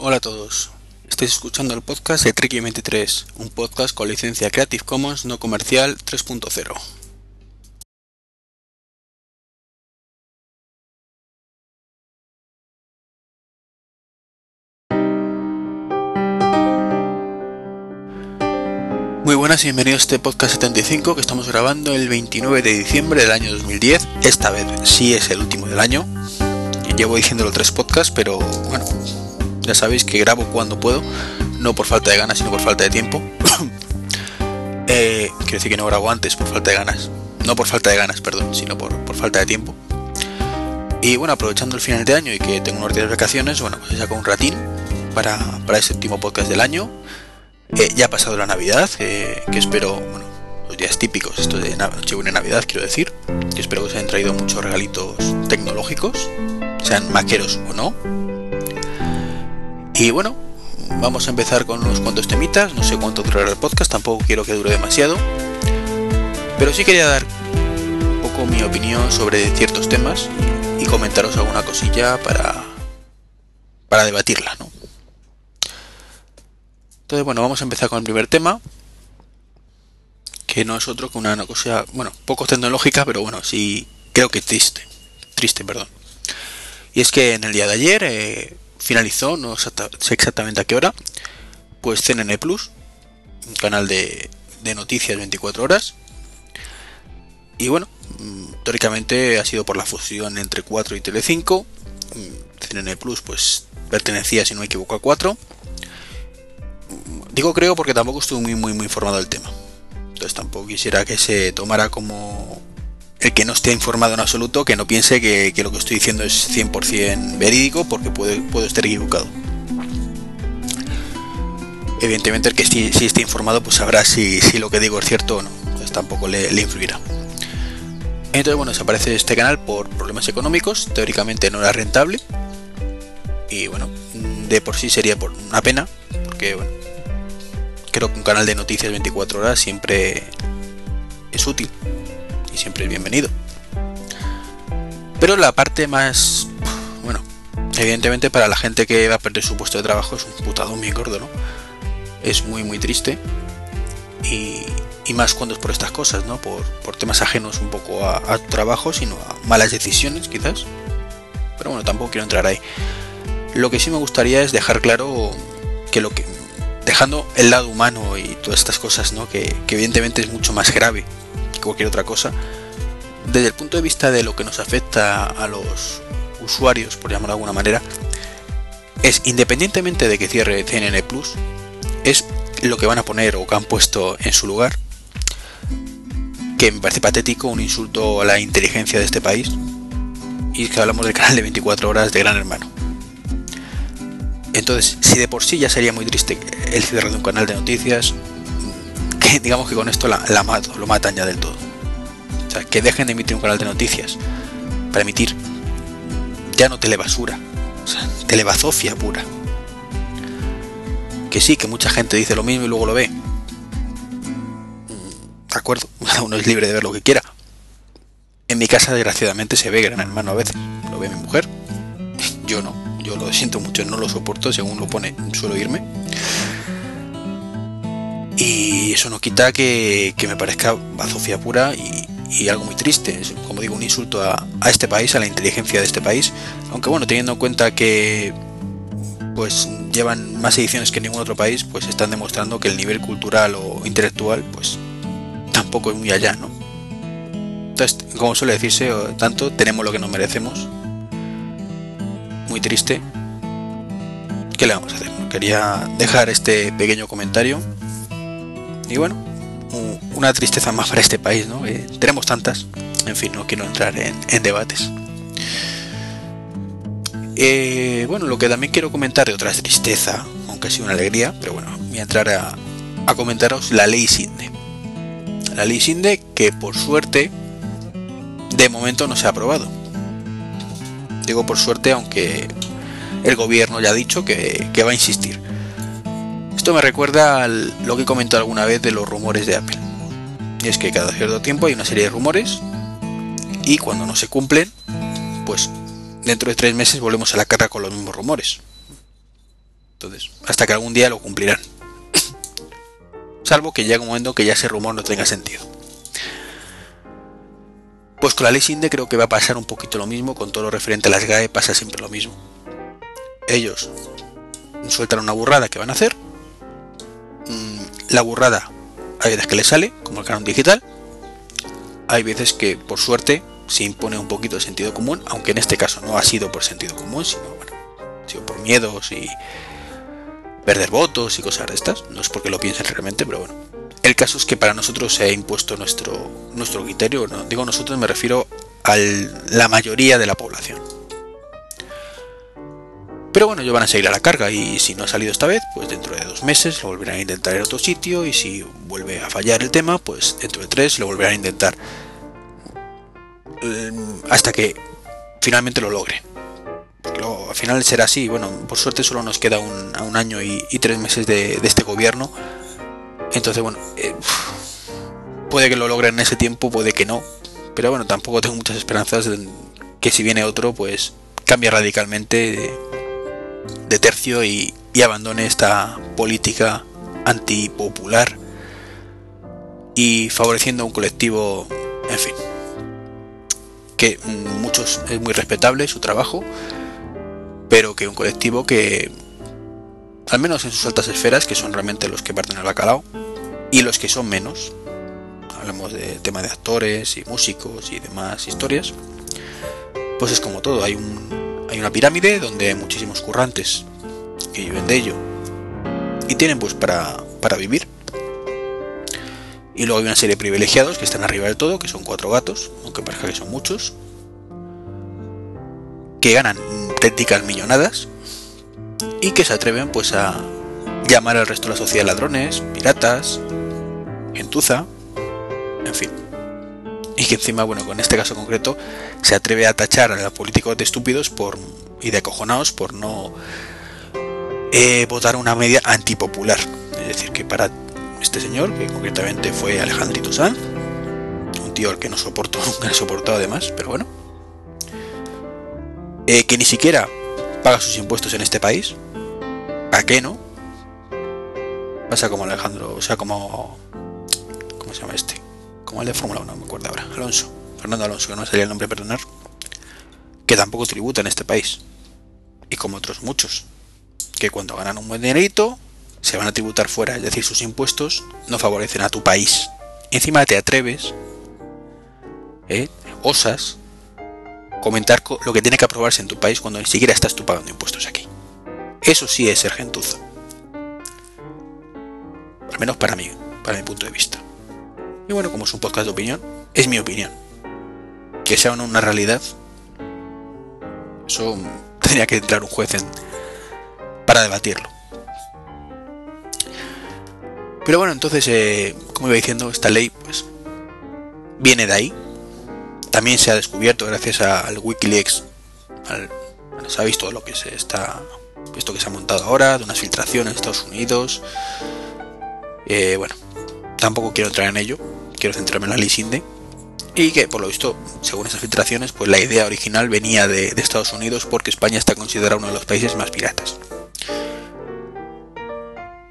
Hola a todos. Estáis escuchando el podcast de Treki 23, un podcast con licencia Creative Commons no comercial 3.0. Muy buenas y bienvenidos a este podcast 75 que estamos grabando el 29 de diciembre del año 2010. Esta vez sí es el último del año. Llevo diciéndolo tres podcasts, pero bueno, ya sabéis que grabo cuando puedo, no por falta de ganas, sino por falta de tiempo. eh, quiero decir que no grabo antes por falta de ganas. No por falta de ganas, perdón, sino por, por falta de tiempo. Y bueno, aprovechando el final de año y que tengo unos días de vacaciones, bueno, pues saco un ratín para, para este último podcast del año. Eh, ya ha pasado la Navidad, eh, que espero, bueno, los días típicos, esto de Nochebuena y Navidad, quiero decir, que espero que os hayan traído muchos regalitos tecnológicos, sean maqueros o no, y bueno, vamos a empezar con unos cuantos temitas. No sé cuánto durará el podcast, tampoco quiero que dure demasiado. Pero sí quería dar un poco mi opinión sobre ciertos temas y comentaros alguna cosilla para, para debatirla, ¿no? Entonces, bueno, vamos a empezar con el primer tema, que no es otro que una cosa, bueno, poco tecnológica, pero bueno, sí creo que triste, triste, perdón. Y es que en el día de ayer eh, finalizó, no sé exactamente a qué hora, pues CNN Plus, un canal de, noticias 24 horas. Y bueno, mm, teóricamente ha sido por la fusión entre 4 y Tele5. Mm, CNN Plus pues pertenecía, si no me equivoco, a 4. Digo creo porque tampoco estuve muy muy muy informado del tema. Entonces tampoco quisiera que se tomara como el que no esté informado en absoluto, que no piense que, lo que estoy diciendo es 100% verídico, porque puede, puedo estar equivocado. Evidentemente el que si, esté informado pues sabrá si, lo que digo es cierto o no, pues tampoco le, influirá. Entonces bueno, desaparece este canal por problemas económicos, teóricamente no era rentable, y bueno, de por sí sería por una pena, porque bueno, creo que un canal de noticias 24 horas siempre es útil siempre es bienvenido. Pero la parte más, bueno, evidentemente para la gente que va a perder su puesto de trabajo es un putado muy gordo, ¿no? Es muy, muy triste. Y, más cuando es por estas cosas, ¿no? Por, temas ajenos un poco a, trabajo, sino a malas decisiones, quizás. Pero bueno, tampoco quiero entrar ahí. Lo que sí me gustaría es dejar claro que lo que. Dejando el lado humano y todas estas cosas, ¿no? Que evidentemente es mucho más grave cualquier otra cosa, desde el punto de vista de lo que nos afecta a los usuarios, por llamarlo de alguna manera, es independientemente de que cierre CNN Plus, es lo que van a poner o que han puesto en su lugar, que me parece patético, un insulto a la inteligencia de este país, y es que hablamos del canal de 24 horas de Gran Hermano. Entonces, si de por sí ya sería muy triste el cierre de un canal de noticias, digamos que con esto la, mato, lo matan ya del todo. O sea, que dejen de emitir un canal de noticias para emitir ya no telebasura, o sea, telebazofia pura. Que sí, que mucha gente dice lo mismo y luego lo ve. Mm, de acuerdo, uno es libre de ver lo que quiera. En mi casa, desgraciadamente, se ve Gran Hermano a veces. Lo ve mi mujer. Yo no. Yo lo siento mucho, no lo soporto. Según lo pone, suelo irme. Y eso no quita que, me parezca bazofia pura y, algo muy triste. Es, como digo, un insulto a, este país, a la inteligencia de este país. Aunque bueno, teniendo en cuenta que pues llevan más ediciones que ningún otro país, pues están demostrando que el nivel cultural o intelectual pues tampoco es muy allá, ¿no? Entonces, como suele decirse, tanto tenemos lo que nos merecemos. Muy triste. ¿Qué le vamos a hacer? Quería dejar este pequeño comentario y bueno, una tristeza más para este país, ¿no? tenemos tantas. En fin, no quiero entrar en, debates. Eh, bueno, lo que también quiero comentar de otra tristeza, aunque sea una alegría, pero bueno, voy a entrar a, comentaros la ley SINDE. La ley SINDE que por suerte de momento no se ha aprobado. Digo por suerte, aunque el gobierno ya ha dicho que va a insistir. Esto me recuerda a lo que he comentado alguna vez de los rumores de Apple. Y es que cada cierto tiempo hay una serie de rumores y cuando no se cumplen, pues dentro de tres meses volvemos a la cara con los mismos rumores. Entonces, hasta que algún día lo cumplirán. Salvo que llegue un momento que ya ese rumor no tenga sentido. Pues con la ley SINDE creo que va a pasar un poquito lo mismo, con todo lo referente a las GAE pasa siempre lo mismo. Ellos sueltan una burrada que van a hacer. Mm, la burrada hay veces que le sale, como el canon digital. Hay veces que, por suerte, se impone un poquito de sentido común, aunque en este caso no ha sido por sentido común, sino bueno, ha sido por miedos y perder votos y cosas de estas. No es porque lo piensen realmente, pero bueno. El caso es que para nosotros se ha impuesto nuestro, nuestro criterio. ¿no? Digo nosotros, me refiero a la mayoría de la población. Pero bueno, ellos van a seguir a la carga y si no ha salido esta vez, pues dentro de dos meses lo volverán a intentar en otro sitio y si vuelve a fallar el tema, pues dentro de tres lo volverán a intentar mm, hasta que finalmente lo logren. al final será así. Bueno, por suerte solo nos queda un, año y, tres meses de, este gobierno. Entonces, bueno, eh, puede que lo logren en ese tiempo, puede que no. Pero bueno, tampoco tengo muchas esperanzas de que si viene otro, pues cambie radicalmente tercio y, abandone esta política antipopular y favoreciendo a un colectivo, en fin, que muchos es muy respetable su trabajo, pero que un colectivo que, al menos en sus altas esferas, que son realmente los que parten al bacalao, y los que son menos, hablamos de tema de actores y músicos y demás historias, pues es como todo, hay un hay una pirámide donde hay muchísimos currantes que viven de ello y tienen pues para, para vivir. Y luego hay una serie de privilegiados que están arriba del todo, que son cuatro gatos, aunque parezca que son muchos, que ganan técnicas millonadas y que se atreven pues a llamar al resto de la sociedad ladrones, piratas, gentuza, en fin y que encima, bueno, con este caso concreto, se atreve a tachar a los políticos de estúpidos por, y de acojonados por no eh, votar una media antipopular. Es decir, que para este señor, que concretamente fue Alejandrito Sanz, un tío al que no soporto, nunca he soportado además, pero bueno, eh, que ni siquiera paga sus impuestos en este país, ¿a qué no? Pasa como Alejandro, o sea, como... ¿Cómo se llama este? De Fórmula 1, no me acuerdo ahora, Alonso, Fernando Alonso, que no sería el nombre, perdonar, que tampoco tributa en este país, y como otros muchos, que cuando ganan un buen dinerito, se van a tributar fuera, es decir, sus impuestos no favorecen a tu país. encima te atreves, ¿eh? osas, comentar lo que tiene que aprobarse en tu país cuando ni siquiera estás tú pagando impuestos aquí. Eso sí es ser gentuzo. Al menos para mí, para mi punto de vista. Y bueno, como es un podcast de opinión, es mi opinión. Que sea una realidad, eso tenía que entrar un juez en, para debatirlo. Pero bueno, entonces, eh, como iba diciendo, esta ley pues viene de ahí. También se ha descubierto gracias al Wikileaks, se ha visto lo que se está, esto que se ha montado ahora, de unas filtraciones en Estados Unidos. Eh, bueno, tampoco quiero entrar en ello, quiero centrarme en la ley y que por lo visto, según esas filtraciones, pues la idea original venía de, Estados Unidos porque España está considerado uno de los países más piratas.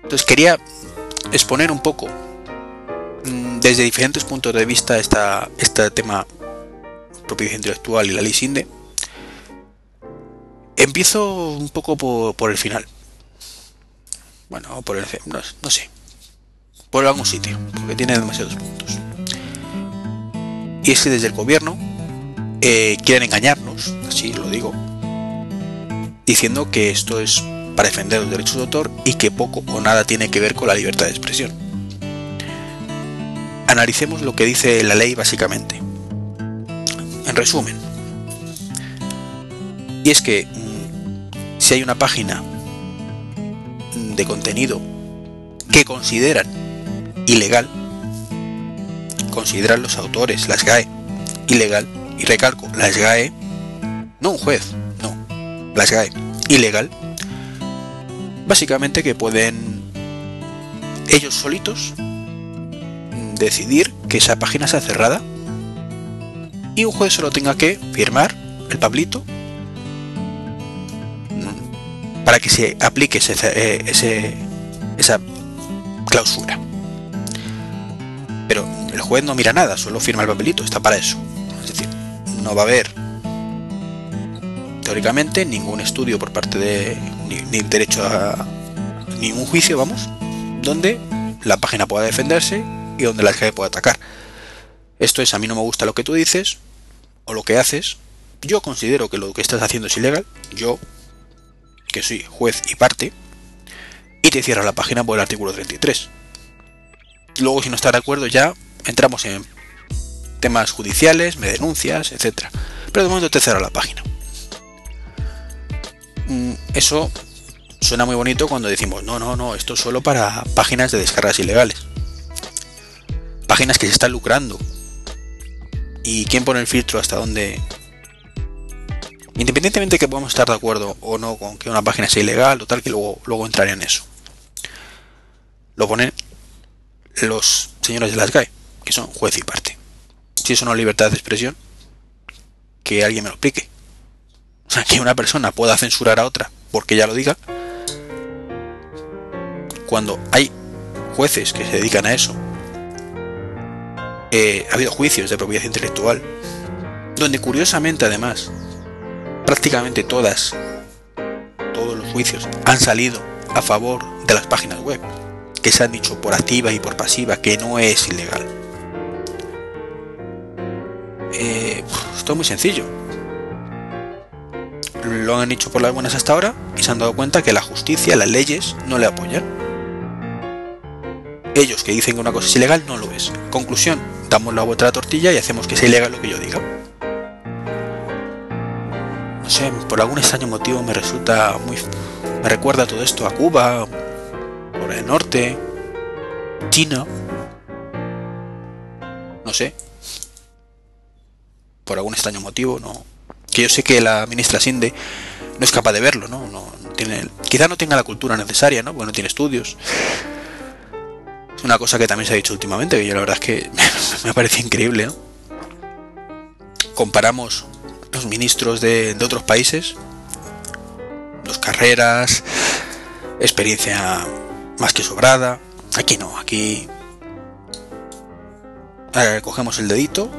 Entonces quería exponer un poco mm, desde diferentes puntos de vista esta, este tema propiedad intelectual y la ley SINDE. Empiezo un poco por, el final. Bueno, por el no, no sé por algún sitio, porque tiene demasiados puntos. Y es que desde el gobierno eh, quieren engañarnos, así lo digo, diciendo que esto es para defender los derechos de autor y que poco o nada tiene que ver con la libertad de expresión. Analicemos lo que dice la ley básicamente. En resumen, y es que mm, si hay una página de contenido que consideran ilegal, consideran los autores, las GAE, ilegal, y recalco, las GAE, no un juez, no, las GAE, ilegal, básicamente que pueden ellos solitos decidir que esa página sea cerrada y un juez solo tenga que firmar el pablito para que se aplique ese, eh, ese, esa clausura. Pero el juez no mira nada, solo firma el papelito, está para eso. Es decir, no va a haber teóricamente ningún estudio por parte de ni, derecho a ningún juicio, vamos, donde la página pueda defenderse y donde la gente pueda atacar. Esto es, a mí no me gusta lo que tú dices o lo que haces. Yo considero que lo que estás haciendo es ilegal. Yo, que soy juez y parte, y te cierro la página por el artículo 33. Luego, si no estás de acuerdo, ya entramos en temas judiciales, me denuncias, etcétera. Pero de momento te cierro la página. Mm, eso suena muy bonito cuando decimos, no, no, no, esto es solo para páginas de descargas ilegales. Páginas que se están lucrando. ¿Y quién pone el filtro hasta dónde? Independientemente que podamos estar de acuerdo o no con que una página sea ilegal o tal, que luego, luego entraré en eso. Lo ponen los señores de las GAE, que son juez y parte. Si eso no es libertad de expresión, que alguien me lo explique. O sea, que una persona pueda censurar a otra porque ya lo diga. Cuando hay jueces que se dedican a eso, eh, ha habido juicios de propiedad intelectual, donde curiosamente además, prácticamente todas, todos los juicios han salido a favor de las páginas web, que se han dicho por activa y por pasiva que no es ilegal. Eh, esto es muy sencillo lo han hecho por las buenas hasta ahora y se han dado cuenta que la justicia, las leyes, no le apoyan. Ellos que dicen que una cosa es ilegal no lo es. Conclusión, damos la vuelta a la tortilla y hacemos que sea ilegal lo que yo diga. No sé, por algún extraño motivo me resulta muy... Me recuerda todo esto a Cuba, por el norte, China. No sé. Por algún extraño motivo, no, que yo sé que la ministra Sinde no es capaz de verlo, ¿no? no, tiene, quizá no tenga la cultura necesaria, ¿no? Porque no tiene estudios. Es una cosa que también se ha dicho últimamente, que yo la verdad es que me parece increíble. Comparamos los ministros de, de otros países, dos carreras, experiencia más que sobrada. Aquí no, aquí cogemos el dedito.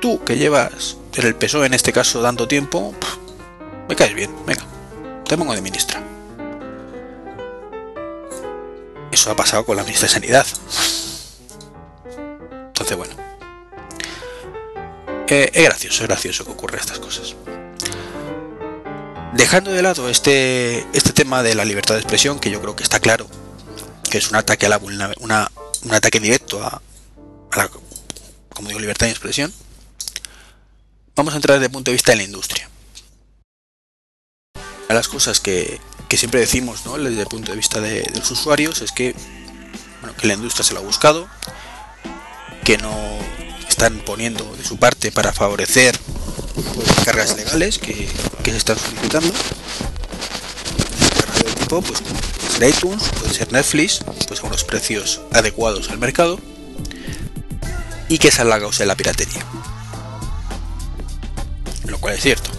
Tú que llevas el PSOE en este caso dando tiempo, me caes bien, venga, te pongo de ministra. Eso ha pasado con la ministra de Sanidad. Entonces, bueno. Eh, es gracioso, es gracioso que ocurra estas cosas. Dejando de lado este, este tema de la libertad de expresión, que yo creo que está claro, que es un ataque a la una, un ataque directo a, la, como digo, libertad de expresión, vamos a entrar desde el punto de vista de la industria. Una de las cosas que, siempre decimos ¿no? desde el punto de vista de, los usuarios es que, bueno, que la industria se lo ha buscado, que no están poniendo de su parte para favorecer pues, cargas legales que, se están solicitando. tipo, pues ser iTunes, puede ser Netflix, pues a unos precios adecuados al mercado y que salga la causa de la piratería lo cual es cierto.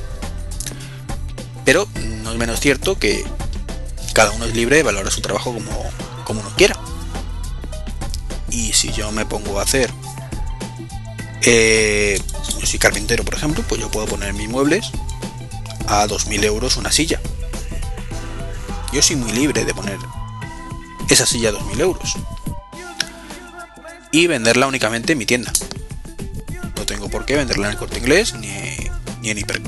Pero no es menos cierto que cada uno es libre de valorar su trabajo como, como uno quiera. Y si yo me pongo a hacer, eh, yo soy carpintero por ejemplo, pues yo puedo poner mis muebles a 2.000 euros una silla. Yo soy muy libre de poner esa silla a 2.000 euros. Y venderla únicamente en mi tienda. No tengo por qué venderla en el corte inglés ni ni en Hiper,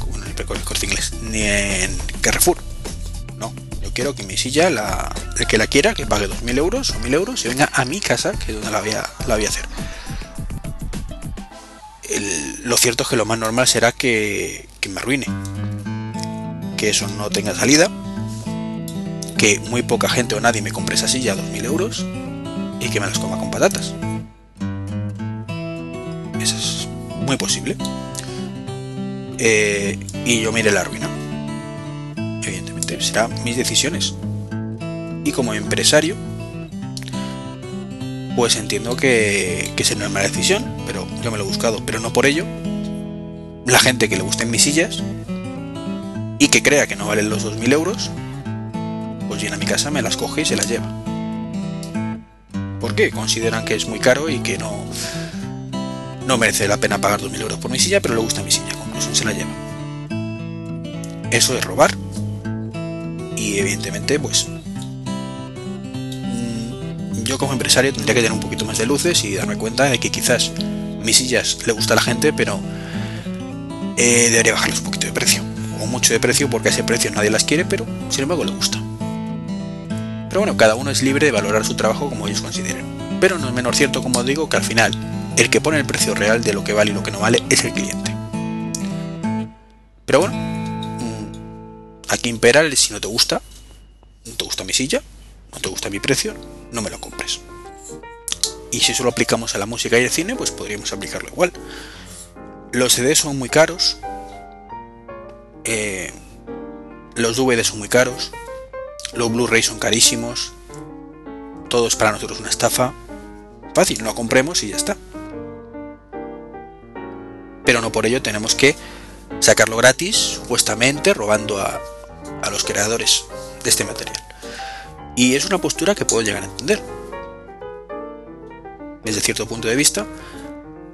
Inglés, ni en Carrefour. No, yo quiero que mi silla, la, el que la quiera, que pague 2.000 euros o 1.000 euros y venga a mi casa, que es donde la voy a, la voy a hacer. lo cierto es que lo más normal será que, que me arruine. Que eso no tenga salida. Que muy poca gente o nadie me compre esa silla a 2.000 euros y que me las coma con patatas. Eso es muy posible. Eh, y yo mire la ruina. Evidentemente, serán mis decisiones. Y como empresario, pues entiendo que, que es mala decisión, pero yo me lo he buscado, pero no por ello. La gente que le gusten mis sillas y que crea que no valen los 2.000 euros, viene a mi casa me las coge y se las lleva. ¿Por qué? Consideran que es muy caro y que no, no merece la pena pagar 2.000 euros por mi silla, pero le gusta mi silla, conclusión se la lleva. Eso es robar. Y evidentemente, pues mm, yo como empresario tendría que tener un poquito más de luces y darme cuenta de que quizás mis sillas le gusta a la gente, pero eh, debería bajarles un poquito de precio. O mucho de precio porque a ese precio nadie las quiere, pero sin embargo le gusta. Pero bueno, cada uno es libre de valorar su trabajo como ellos consideren. Pero no es menor cierto, como digo, que al final el que pone el precio real de lo que vale y lo que no vale es el cliente. Pero bueno, mm, aquí impera el si no te gusta, no te gusta mi silla, no te gusta mi precio, no me lo compres. Y si solo aplicamos a la música y el cine, pues podríamos aplicarlo igual. Los CD son muy caros, eh, los DVD son muy caros, los Blu-ray son carísimos, todo es para nosotros una estafa. Fácil, no compremos y ya está. Pero no por ello tenemos que sacarlo gratis, supuestamente robando a, a los creadores de este material. Y es una postura que puedo llegar a entender. Desde cierto punto de vista,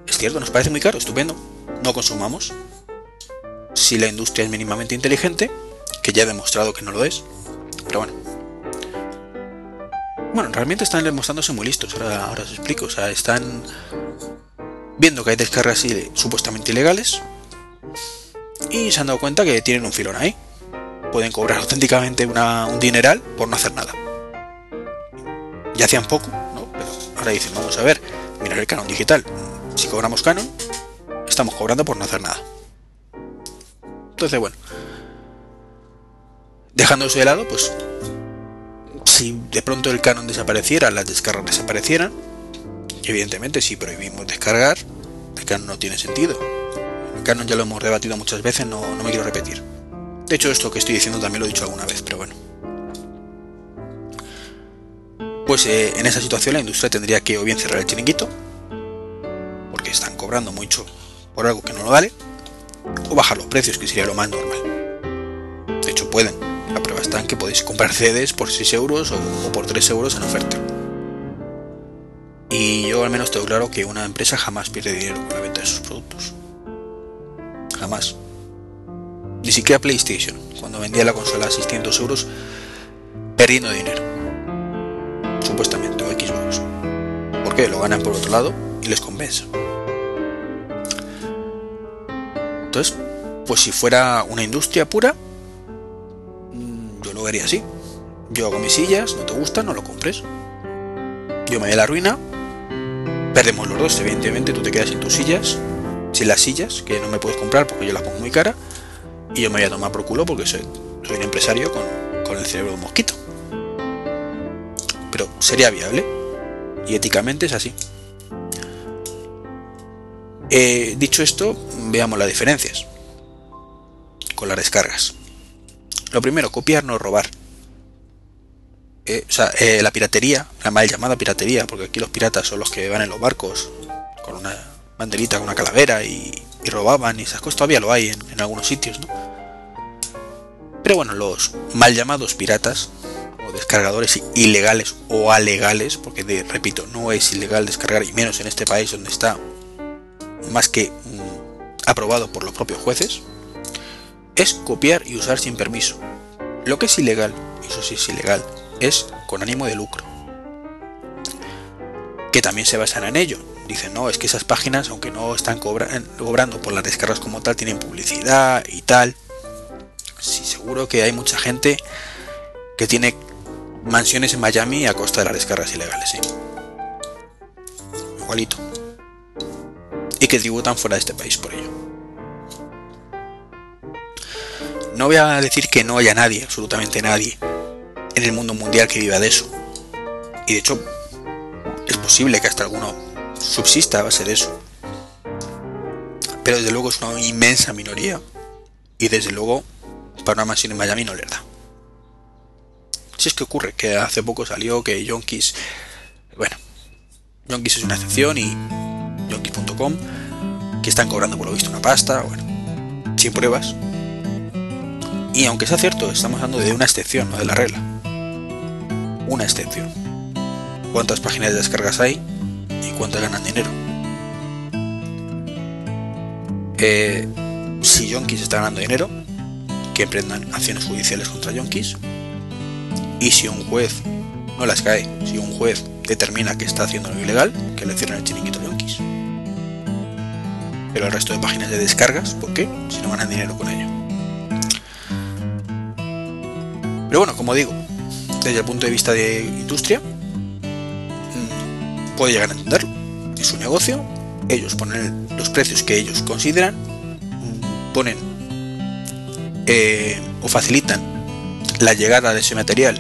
es cierto, nos parece muy caro, estupendo, no consumamos. Si la industria es mínimamente inteligente, que ya he demostrado que no lo es, pero bueno. Bueno, realmente están demostrándose muy listos, ahora, ahora os explico. O sea, están viendo que hay descargas supuestamente ilegales y se han dado cuenta que tienen un filón ahí. Pueden cobrar auténticamente un dineral por no hacer nada. Ya hacían poco, ¿no? Pero ahora dicen, vamos a ver, mirar el canon digital. Si cobramos canon, estamos cobrando por no hacer nada. Entonces, bueno, dejando eso de lado, pues si de pronto el canon desapareciera, las descargas desaparecieran, evidentemente si prohibimos descargar, el canon no tiene sentido. El canon ya lo hemos debatido muchas veces, no, me quiero repetir. De hecho, esto que estoy diciendo también lo he dicho alguna vez, pero bueno. Pues eh, en esa situación la industria tendría que o bien cerrar el chiringuito, porque están cobrando mucho por algo que no lo vale, o bajar los precios, que sería lo más normal. De hecho, pueden. La prueba está en que podéis comprar CDs por 6 euros o, por 3 euros en oferta. Y yo al menos tengo claro que una empresa jamás pierde dinero con la venta de sus productos. Jamás. Ni siquiera PlayStation, cuando vendía la consola a 600 euros, perdiendo dinero. Supuestamente, o Xbox. qué? lo ganan por otro lado y les compensa. Entonces, pues si fuera una industria pura, vería así. Yo hago mis sillas, no te gusta, no lo compres. Yo me voy a la ruina, perdemos los dos, evidentemente, tú te quedas sin tus sillas, sin las sillas, que no me puedes comprar porque yo las pongo muy cara, y yo me voy a tomar por culo porque soy, soy un empresario con, con el cerebro de un mosquito. Pero sería viable, y éticamente es así. Eh, dicho esto, veamos las diferencias con las descargas. Lo primero, copiar, no robar. Eh, o sea, eh, la piratería, la mal llamada piratería, porque aquí los piratas son los que van en los barcos con una banderita, con una calavera y, robaban y esas cosas, todavía lo hay en, algunos sitios, ¿no? Pero bueno, los mal llamados piratas o descargadores ilegales o alegales, porque repito, no es ilegal descargar, y menos en este país donde está más que mm, aprobado por los propios jueces, es copiar y usar sin permiso. Lo que es ilegal, eso sí es ilegal, es con ánimo de lucro. Que también se basan en ello. Dicen, no, es que esas páginas, aunque no están cobrando por las descargas como tal, tienen publicidad y tal. Sí, seguro que hay mucha gente que tiene mansiones en Miami a costa de las descargas ilegales. Igualito y que tributan fuera de este país por ello. No voy a decir que no haya nadie, absolutamente nadie, en el mundo mundial que viva de eso. Y de hecho, es posible que hasta alguno subsista a base de eso. Pero desde luego es una inmensa minoría. Y desde luego, para una mansión en Miami no le da. Si es que ocurre, que hace poco salió que Yonkis. Bueno, Yonkis es una excepción y yonkis.com, que están cobrando por lo visto una pasta, bueno, sin pruebas. Y aunque sea cierto, estamos hablando de una excepción, no de la regla. una excepción. ¿Cuántas páginas de descargas hay y cuántas ganan dinero? Eh, si Yonkis está ganando dinero, que emprendan acciones judiciales contra Yonkis. Y si un juez no las cae, si un juez determina que está haciendo lo ilegal, que le cierren el chiringuito Yonkis. Pero el resto de páginas de descargas, ¿por qué? Si no ganan dinero con ello. Pero bueno, como digo, desde el punto de vista de industria, mm, puede llegar a entenderlo. Es su negocio, ellos ponen los precios que ellos consideran, mm, ponen eh, o facilitan la llegada de ese material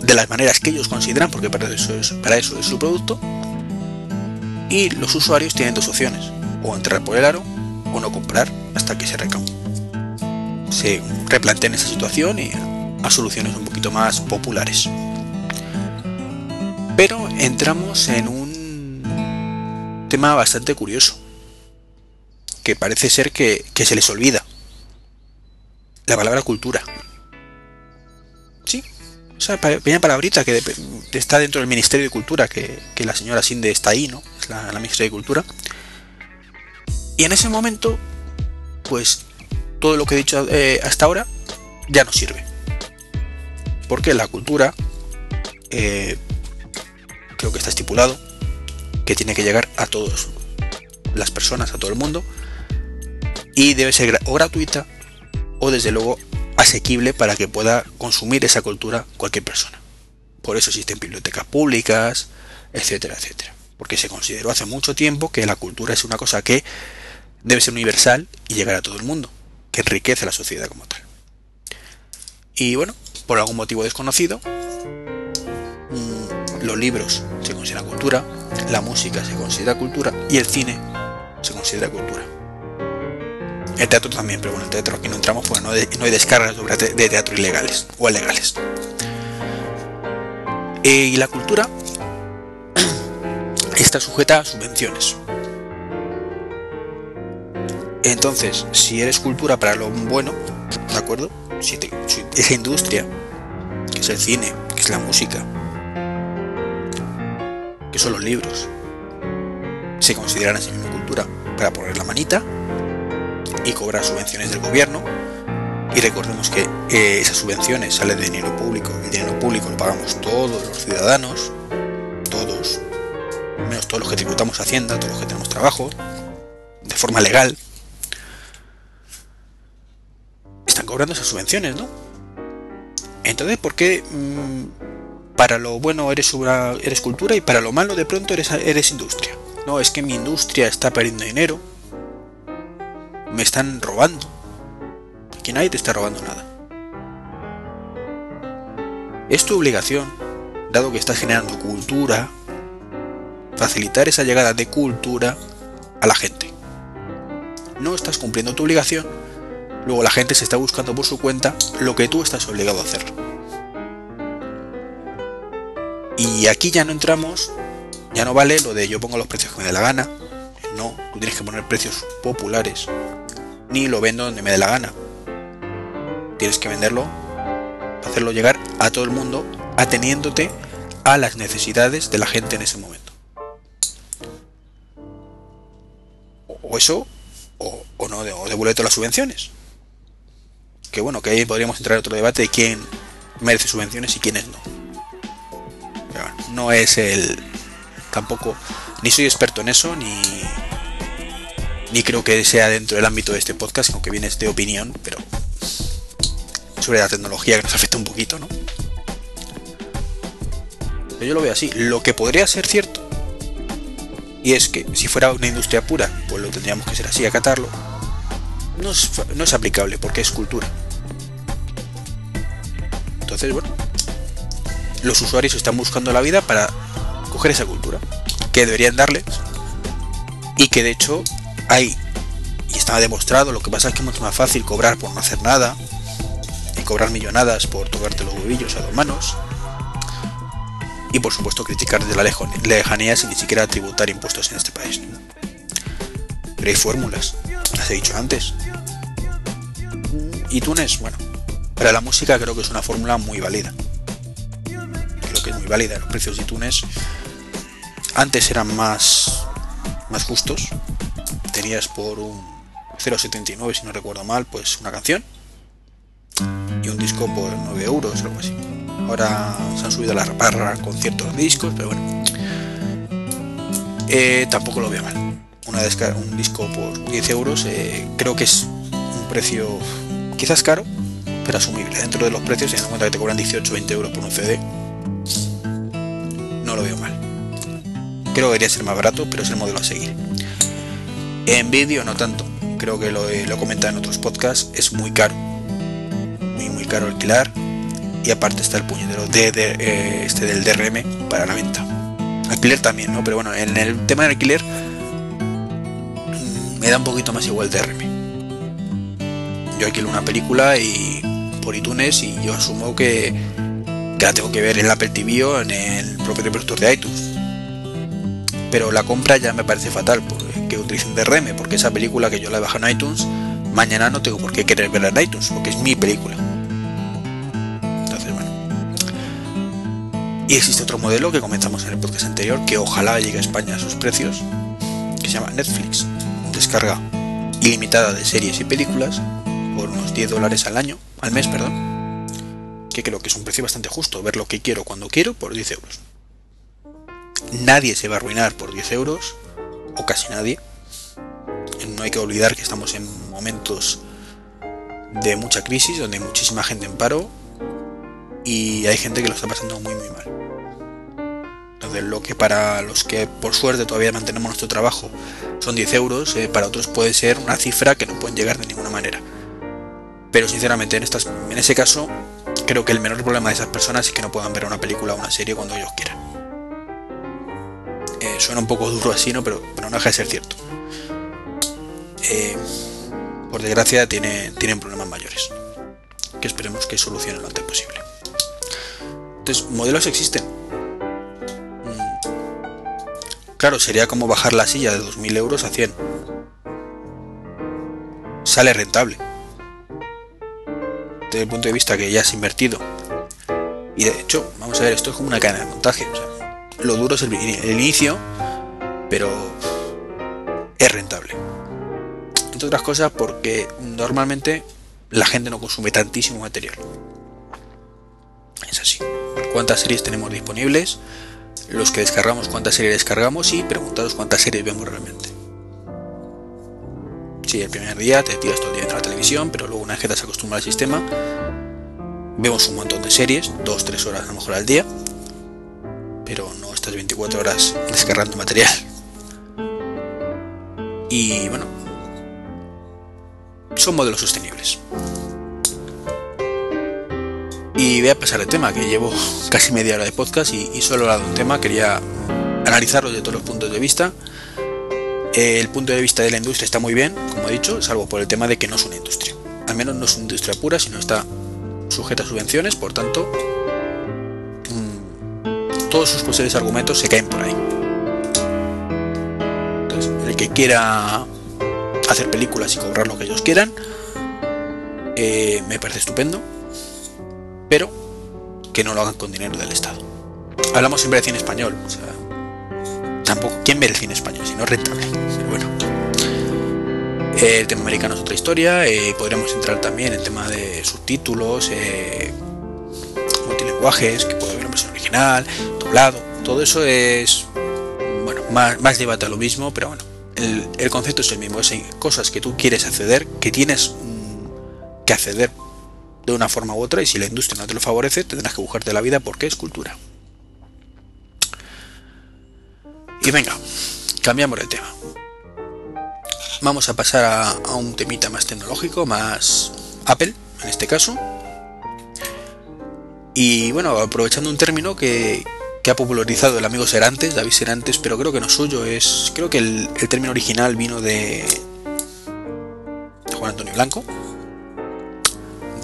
de las maneras que ellos consideran, porque para eso es, para eso es su producto, y los usuarios tienen dos opciones, o entrar por el aro o no comprar hasta que se recaude. Se replanteen esa situación y a soluciones un poquito más populares. Pero entramos en un tema bastante curioso, que parece ser que, se les olvida. La palabra cultura. Sí, esa pequeña palabrita que está dentro del Ministerio de Cultura, que, la señora Sinde está ahí, ¿no? Es la, la ministra de Cultura. Y en ese momento, pues todo lo que he dicho eh, hasta ahora ya no sirve porque la cultura eh, creo que está estipulado que tiene que llegar a todas las personas, a todo el mundo, y debe ser o gratuita o desde luego asequible para que pueda consumir esa cultura cualquier persona. Por eso existen bibliotecas públicas, etcétera, etcétera. Porque se consideró hace mucho tiempo que la cultura es una cosa que debe ser universal y llegar a todo el mundo, que enriquece a la sociedad como tal. Y bueno, por algún motivo desconocido, mm, los libros se consideran cultura, la música se considera cultura y el cine se considera cultura. El teatro también, pero bueno, el teatro aquí no entramos porque no, hay descargas de teatro ilegales o ilegales. Eh, y la cultura está sujeta a subvenciones. Entonces, si eres cultura para lo bueno, ¿de acuerdo? si, esa industria, que es el cine, que es la música, que son los libros, se consideran así mismo cultura para poner la manita y cobrar subvenciones del gobierno. Y recordemos que eh, esas subvenciones salen de dinero público. El dinero público lo pagamos todos los ciudadanos, todos, menos todos los que tributamos Hacienda, todos los que tenemos trabajo, de forma legal, cobrando esas subvenciones, ¿no? Entonces, ¿por qué mm, para lo bueno eres, cultura y para lo malo de pronto eres, eres industria? No, es que mi industria está perdiendo dinero. Me están robando. Que nadie te está robando nada. Es tu obligación, dado que estás generando cultura, facilitar esa llegada de cultura a la gente. No estás cumpliendo tu obligación Luego la gente se está buscando por su cuenta lo que tú estás obligado a hacer. Y aquí ya no entramos, ya no vale lo de yo pongo los precios que me dé la gana. No, tú tienes que poner precios populares. Ni lo vendo donde me dé la gana. Tienes que venderlo, hacerlo llegar a todo el mundo, ateniéndote a las necesidades de la gente en ese momento. O eso, o, no, o devuelve todas las subvenciones que bueno, que ahí podríamos entrar en otro debate de quién merece subvenciones y quiénes no. no es el. tampoco. Ni soy experto en eso, ni. Ni creo que sea dentro del ámbito de este podcast, aunque viene de opinión, pero. sobre la tecnología que nos afecta un poquito, ¿no? Pero yo lo veo así. Lo que podría ser cierto. Y es que si fuera una industria pura, pues lo tendríamos que ser así, acatarlo no es, aplicable porque es cultura. Entonces, bueno, los usuarios están buscando la vida para coger esa cultura que deberían darles y que de hecho hay y está demostrado lo que pasa es que es mucho más fácil cobrar por no hacer nada y cobrar millonadas por tocarte los huevillos a dos manos y por supuesto criticar desde la lejanía sin ni siquiera tributar impuestos en este país pero hay fórmulas las he dicho antes. Y Tunes, bueno, para la música creo que es una fórmula muy válida. Creo que válida. Los precios de iTunes antes eran más, más justos. Tenías por un 0,79 si no recuerdo mal, pues una canción y un disco por 9 euros algo así. Ahora se han subido a la barra con ciertos discos, pero bueno. Eh, tampoco lo veo mal. Una un disco por 10 euros eh, creo que es un precio quizás caro, pero asumible. Dentro de los precios, teniendo en cuenta que te cobran 18 20 euros por un CD, no lo veo mal. Creo que debería ser más barato, pero es el modelo a seguir. En vídeo no tanto. Creo que lo he, lo comentado en otros podcasts, es muy caro. Muy muy caro alquilar. Y aparte está el puñetero de, eh, este del DRM para la venta. Alquiler también, ¿no? Pero bueno, en el tema del alquiler mm, me da un poquito más igual DRM yo alquilo una película y por iTunes y yo asumo que, la tengo que ver en la Apple TV o en el propio reproductor de iTunes. Pero la compra ya me parece fatal que utilicen DRM, porque esa película que yo la he bajado en iTunes, mañana no tengo por qué querer verla en iTunes, porque es mi película. Entonces, bueno. Y existe otro modelo que comentamos en el podcast anterior, que ojalá llegue a España a sus precios, que se llama Netflix. Descarga ilimitada de series y películas por unos 10 dólares al año, al mes, perdón, que creo que es un precio bastante justo, ver lo que quiero cuando quiero por 10 euros. Nadie se va a arruinar por 10 euros, o casi nadie. No hay que olvidar que estamos en momentos de mucha crisis, donde hay muchísima gente en paro y hay gente que lo está pasando muy muy mal. Entonces lo que para los que por suerte todavía mantenemos nuestro trabajo son 10 euros, eh, para otros puede ser una cifra que no pueden llegar de ninguna manera. Pero sinceramente, en, estas, ese caso, creo que el menor problema de esas personas es que no puedan ver una película o una serie cuando ellos quieran. Eh, suena un poco duro así, ¿no? Pero, no deja de ser cierto. Eh, por desgracia, tiene, tienen problemas mayores. Que esperemos que solucionen lo antes posible. Entonces, modelos existen. Mm. Claro, sería como bajar la silla de 2.000 euros a 100. Sale rentable desde el punto de vista que ya has invertido. Y de hecho, vamos a ver, esto es como una cadena de montaje. lo duro es el, inicio, pero es rentable. Entre otras cosas porque normalmente la gente no consume tantísimo material. Es así. ¿Cuántas series tenemos disponibles? Los que descargamos, cuántas series descargamos y preguntaros cuántas series vemos realmente. El primer día te tiras todo el día en la televisión, pero luego una vez que te has acostumbrado al sistema, vemos un montón de series, 2-3 horas a lo mejor al día, pero no estás 24 horas descargando material. Y bueno, son modelos sostenibles. Y voy a pasar el tema, que llevo casi media hora de podcast y, y solo he hablado de un tema, quería analizarlo de todos los puntos de vista el punto de vista de la industria está muy bien, como he dicho, salvo por el tema de que no es una industria. Al menos no es una industria pura, sino está sujeta a subvenciones, por tanto, mm, todos sus posibles argumentos se caen por ahí. Entonces, el que quiera hacer películas y cobrar lo que ellos quieran, eh, me parece estupendo, pero que no lo hagan con dinero del Estado. Hablamos siempre de cine español, o sea, ¿quién ve el cine español si no es rentable? bueno. El tema americano es otra historia, eh, podríamos entrar también en el tema de subtítulos, eh, multilenguajes, que puede haber una versión original, doblado, todo eso es, bueno, más, más debate a lo mismo, pero bueno, el, concepto es el mismo, es cosas que tú quieres acceder, que tienes que acceder de una forma u otra y si la industria no te lo favorece tendrás que buscarte la vida porque es cultura. Y venga, cambiamos de tema. Vamos a pasar a, un temita más tecnológico, más Apple, en este caso. Y bueno, aprovechando un término que, ha popularizado el amigo Serantes, David Serantes, pero creo que no suyo, es. Creo que el, término original vino de, Juan Antonio Blanco,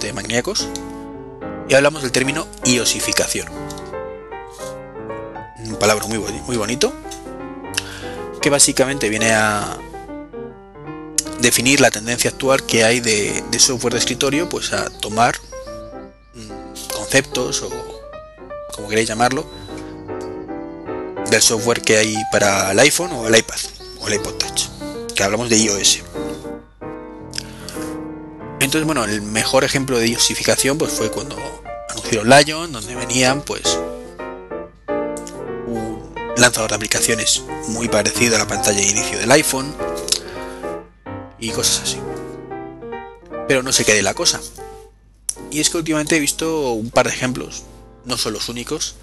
de Magníacos, y hablamos del término iosificación. Un palabra muy, muy bonito, que básicamente viene a definir la tendencia actual que hay de, software de escritorio, pues a tomar mm, conceptos o como queréis llamarlo, del software que hay para el iPhone o el iPad o el iPod Touch, que hablamos de iOS. Entonces, bueno, el mejor ejemplo de iosificación pues, fue cuando anunciaron Lion, donde venían pues lanzador de aplicaciones muy parecido a la pantalla de inicio del iPhone y cosas así. Pero no se quede la cosa. Y es que últimamente he visto un par de ejemplos, no son los únicos,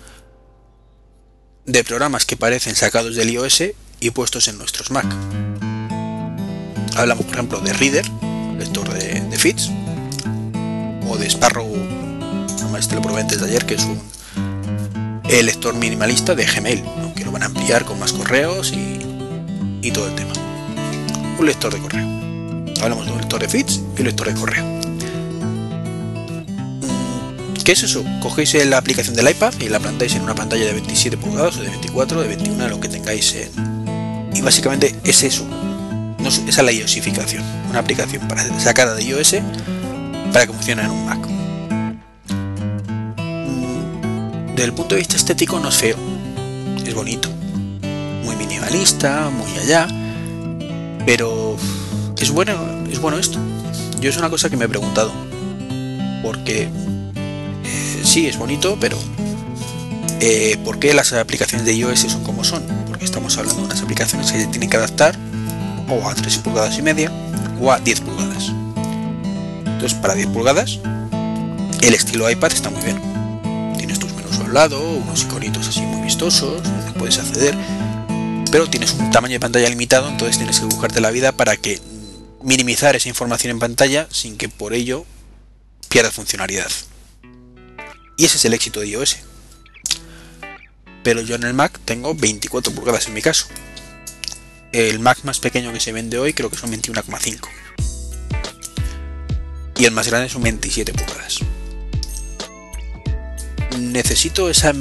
de programas que parecen sacados del iOS y puestos en nuestros Mac. Hablamos, por ejemplo, de Reader, lector de, de feeds, o de Sparrow, no te lo probé antes de ayer, que es un lector minimalista de Gmail, van a ampliar con más correos y, y todo el tema. Un lector de correo. Hablamos de un lector de feeds y un lector de correo. ¿Qué es eso? Cogéis la aplicación del iPad y la plantáis en una pantalla de 27 pulgadas o de 24, de 21, lo que tengáis en... Y básicamente es eso. Esa es la iOSificación. Una aplicación para, sacada de iOS para que funcione en un Mac. Mm, desde el punto de vista estético no es feo. Es bonito. Muy minimalista, muy allá. Pero es bueno, es bueno esto. Yo es una cosa que me he preguntado. Porque sí, es bonito, pero eh, ¿por qué las aplicaciones de iOS son como son? Porque estamos hablando de unas aplicaciones que tienen que adaptar o a 3 pulgadas y media o a 10 pulgadas. Entonces, para 10 pulgadas, el estilo iPad está muy bien. Tienes tus menús a un lado, unos iconitos así vistosos, puedes acceder, pero tienes un tamaño de pantalla limitado, entonces tienes que buscarte la vida para que minimizar esa información en pantalla sin que por ello pierda funcionalidad. Y ese es el éxito de iOS. Pero yo en el Mac tengo 24 pulgadas en mi caso. El Mac más pequeño que se vende hoy creo que son 21,5. Y el más grande son 27 pulgadas. ¿Necesito esa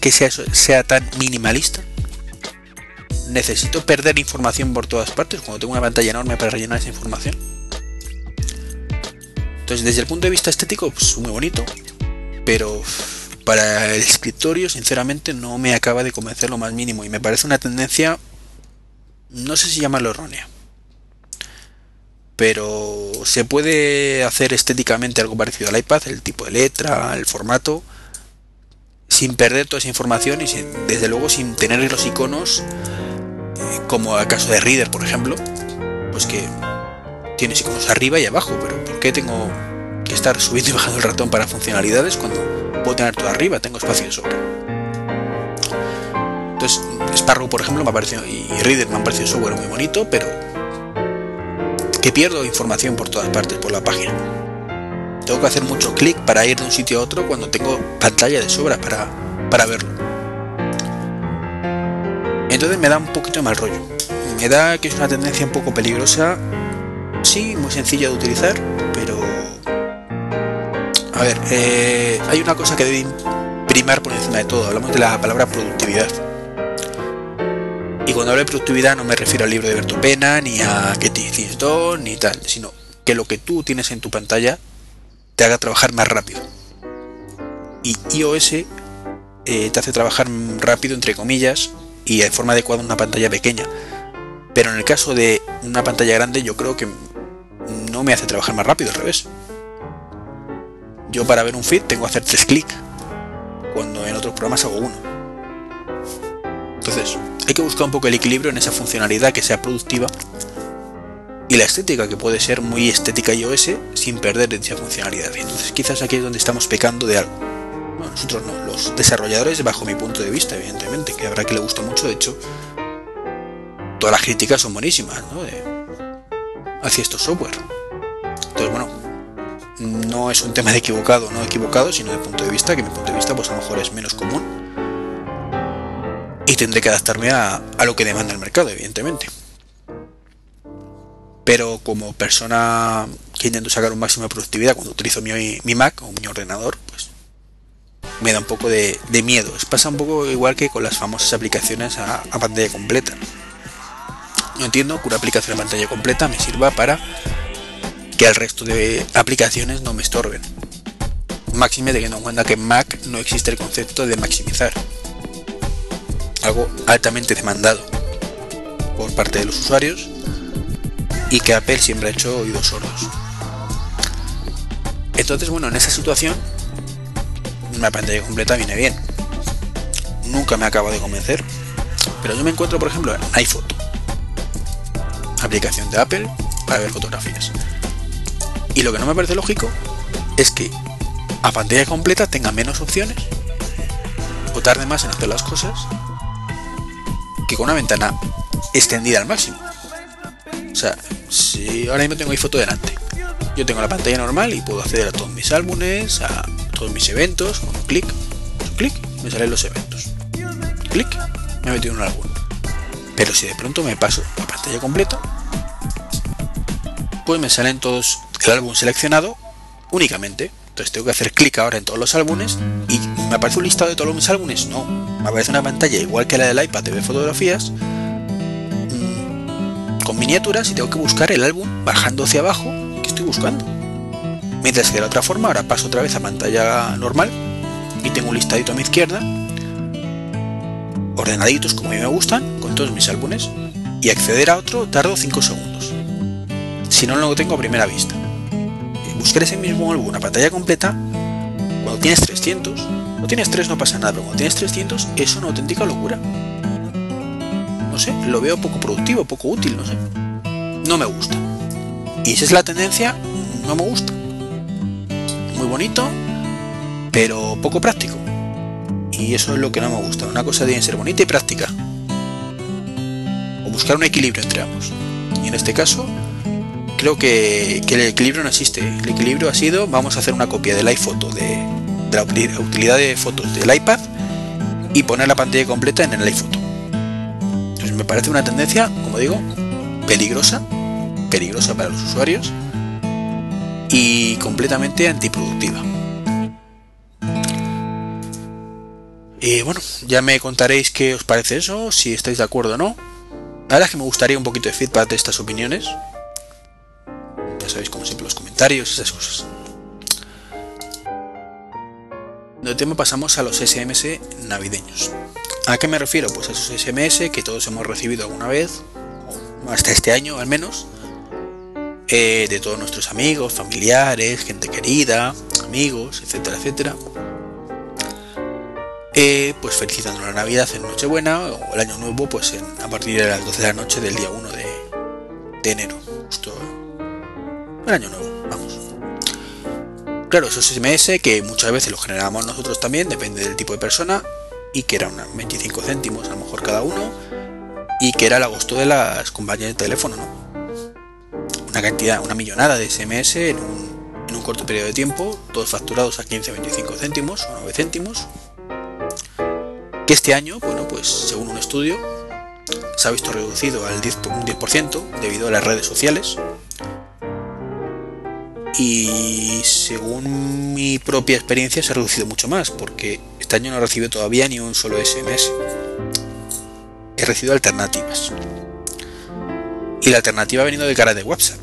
que sea, sea tan minimalista? ¿Necesito perder información por todas partes cuando tengo una pantalla enorme para rellenar esa información? Entonces, desde el punto de vista estético, pues muy bonito pero para el escritorio sinceramente no me acaba de convencer lo más mínimo y me parece una tendencia, no sé si llamarlo errónea, pero se puede hacer estéticamente algo parecido al iPad, el tipo de letra, el formato, sin perder toda esa información y desde luego sin tener los iconos, eh, como el caso de Reader, por ejemplo, pues que tienes iconos arriba y abajo, pero ¿por qué tengo estar subiendo y bajando el ratón para funcionalidades cuando puedo tener todo arriba, tengo espacio de sobra. Entonces, Sparrow, por ejemplo, me ha parecido, y Reader me han parecido software muy bonito, pero que pierdo información por todas partes por la página. Tengo que hacer mucho clic para ir de un sitio a otro cuando tengo pantalla de sobra para, para verlo. Entonces me da un poquito mal rollo. Me da que es una tendencia un poco peligrosa, sí, muy sencilla de utilizar, pero a ver, eh, hay una cosa que debe primar por encima de todo. Hablamos de la palabra productividad. Y cuando hablo de productividad no me refiero al libro de Berto Pena, ni a que te ni tal, sino que lo que tú tienes en tu pantalla haga trabajar más rápido. Y iOS eh, te hace trabajar rápido, entre comillas, y de forma adecuada una pantalla pequeña. Pero en el caso de una pantalla grande, yo creo que no me hace trabajar más rápido, al revés. Yo para ver un feed tengo que hacer tres clics, cuando en otros programas hago uno. Entonces, hay que buscar un poco el equilibrio en esa funcionalidad que sea productiva y la estética, que puede ser muy estética iOS sin perder dicha funcionalidad. Entonces, quizás aquí es donde estamos pecando de algo. Bueno, nosotros no, los desarrolladores, bajo mi punto de vista, evidentemente, que habrá que le gusta mucho, de hecho, todas las críticas son buenísimas, ¿no? hacia estos software. Entonces, bueno, no es un tema de equivocado o no equivocado, sino de punto de vista, que mi punto de vista pues a lo mejor es menos común. Y tendré que adaptarme a, lo que demanda el mercado, evidentemente. Pero como persona que intento sacar un máximo de productividad cuando utilizo mi, mi Mac o mi ordenador, pues me da un poco de, miedo. Pasa un poco igual que con las famosas aplicaciones a, a pantalla completa. No entiendo que una aplicación a pantalla completa me sirva para que el resto de aplicaciones no me estorben. Máxime teniendo en cuenta que en Mac no existe el concepto de maximizar. algo altamente demandado por parte de los usuarios y que Apple siempre ha hecho oídos sordos. Entonces, bueno, en esa situación, una pantalla completa viene bien. Nunca me acaba de convencer, pero yo me encuentro, por ejemplo, en iPhoto, aplicación de Apple para ver fotografías. Y lo que no me parece lógico es que a pantalla completa tenga menos opciones o tarde más en hacer las cosas que con una ventana extendida al máximo. O sea, si ahora mismo tengo iPhoto delante, yo tengo la pantalla normal y puedo acceder a todos mis álbumes, a todos mis eventos, con un clic, un clic, me salen los eventos. Clic, me he metido en un álbum. Pero si de pronto me paso a pantalla completa, pues me salen todos el álbum seleccionado únicamente. Entonces tengo que hacer clic ahora en todos los álbumes y me aparece un listado de todos mis álbumes. No, me aparece una pantalla igual que la del iPad de fotografías con miniaturas y tengo que buscar el álbum bajando hacia abajo que estoy buscando. Mientras que de la otra forma ahora paso otra vez a pantalla normal y tengo un listadito a mi izquierda ordenaditos como a mí me gustan con todos mis álbumes y acceder a otro tardo 5 segundos. Si no lo tengo a primera vista buscar ese mismo álbum a pantalla completa, cuando tienes 300, no tienes 3 no pasa nada, pero cuando tienes 300 es una auténtica locura. No sé, lo veo poco productivo, poco útil, no sé. No me gusta. Y si es la tendencia, no me gusta. Muy bonito, pero poco práctico. Y eso es lo que no me gusta. Una cosa debe ser bonita y práctica. O buscar un equilibrio entre ambos. Y en este caso, creo que, el equilibrio no existe. El equilibrio ha sido, vamos a hacer una copia del iPhoto, de, de la utilidad de fotos del iPad y poner la pantalla completa en el iPhoto. Me parece una tendencia, como digo, peligrosa, peligrosa para los usuarios y completamente antiproductiva. Y bueno, ya me contaréis qué os parece eso, si estáis de acuerdo o no. La verdad es que me gustaría un poquito de feedback de estas opiniones, sabéis, como siempre, los comentarios, esas cosas. De tema pasamos a los SMS navideños. ¿A qué me refiero? Pues a esos SMS que todos hemos recibido alguna vez, hasta este año al menos, eh, de todos nuestros amigos, familiares, gente querida, amigos, etcétera, etcétera. Eh, pues felicitando la Navidad en Nochebuena o el Año Nuevo, pues a partir de las 12 de la noche del día 1 de, de enero. Justo el año nuevo, vamos. Claro, esos SMS que muchas veces los generamos nosotros también, depende del tipo de persona, y que eran 25 céntimos a lo mejor cada uno, y que era el agosto de las compañías de teléfono, ¿no? Una cantidad, una millonada de SMS en un, corto periodo de tiempo, todos facturados a 15-25 céntimos o 9 céntimos. Que este año, bueno, pues según un estudio, se ha visto reducido al 10%, un 10% debido a las redes sociales, y según mi propia experiencia se ha reducido mucho más porque este año no he recibido todavía ni un solo SMS. He recibido alternativas. Y la alternativa ha venido de cara de WhatsApp.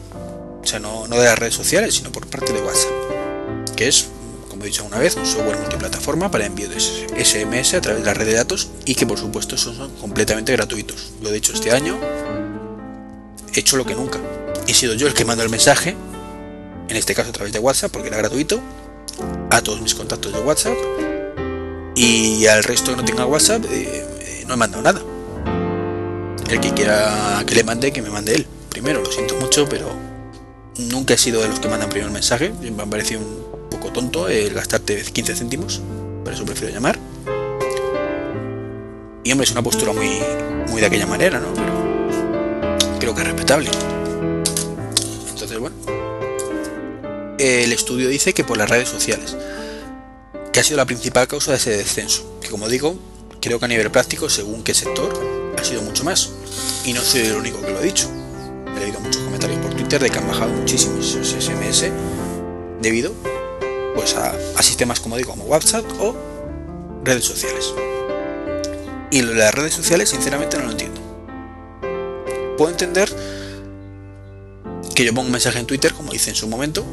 O sea, no, de las redes sociales, sino por parte de WhatsApp. Que es, como he dicho una vez, un software multiplataforma para envío de SMS a través de la red de datos y que por supuesto son, completamente gratuitos. Lo he dicho este año, he hecho lo que nunca. He sido yo el que mando el mensaje en este caso a través de WhatsApp porque era gratuito, a todos mis contactos de WhatsApp y al resto que no tenga WhatsApp eh, eh, no he mandado nada. El que quiera que le mande, que me mande él. Primero, lo siento mucho, pero nunca he sido de los que mandan primero el mensaje. Me ha parecido un poco tonto el gastarte 15 céntimos, por eso prefiero llamar. Y hombre, es una postura muy, muy de aquella manera, ¿no? Pero creo que es respetable. Entonces, bueno, el estudio dice que por las redes sociales, que ha sido la principal causa de ese descenso, que como digo, creo que a nivel práctico, según qué sector, ha sido mucho más. Y no soy el único que lo ha dicho. He leído muchos comentarios por Twitter de que han bajado muchísimos SMS debido pues a, a sistemas como digo como WhatsApp o redes sociales. Y lo de las redes sociales sinceramente no lo entiendo. Puedo entender que yo pongo un mensaje en Twitter, como hice en su momento,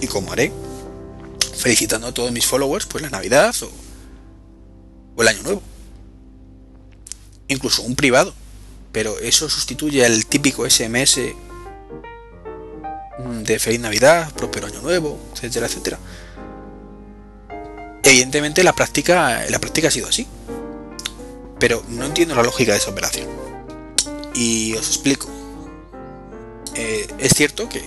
y como haré, felicitando a todos mis followers pues la Navidad o, el Año Nuevo. incluso un privado, pero eso sustituye al típico SMS de Feliz Navidad, Próspero Año Nuevo, etcétera, etcétera. Evidentemente la práctica, la práctica ha sido así. Pero no entiendo la lógica de esa operación. Y os explico. Eh, es cierto que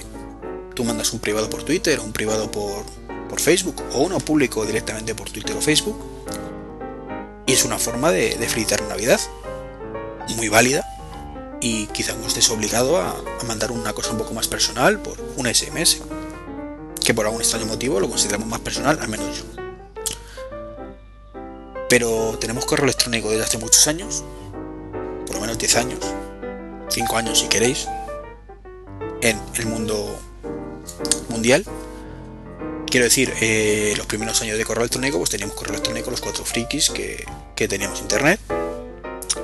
tú mandas un privado por Twitter, un privado por, por Facebook, o uno público directamente por Twitter o Facebook. Y es una forma de, de felicitar Navidad. Muy válida. Y quizá no estés obligado a, mandar una cosa un poco más personal por un SMS. Que por algún extraño motivo lo consideramos más personal, al menos yo pero tenemos correo electrónico desde hace muchos años, por lo menos 10 años, 5 años si queréis, en el mundo Quiero decir, eh, los primeros años de correo electrónico, pues teníamos correo electrónico los cuatro frikis que, teníamos internet.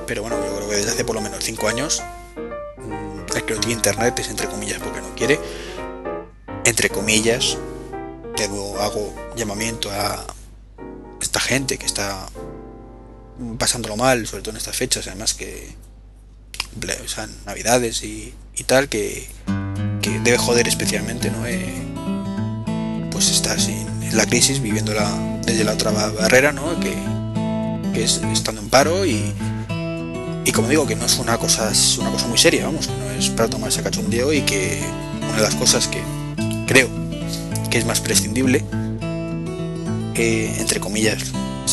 Pero bueno, yo creo que desde hace por lo menos 5 años, mm, el que no tiene internet es entre comillas porque no quiere. Entre comillas, hago llamamiento a esta gente que está pasándolo mal, sobre todo en estas fechas, además que o sea, navidades y, tal, que, debe joder especialmente, ¿no? Eh, pues estar en la crisis, viviéndola desde la otra barrera, ¿no? Que, es estando en paro y, y como digo, que no es una cosa, es una cosa muy seria, vamos, que no es para tomarse a cachondeo y que una de las cosas que creo que es más prescindible, eh, entre comillas,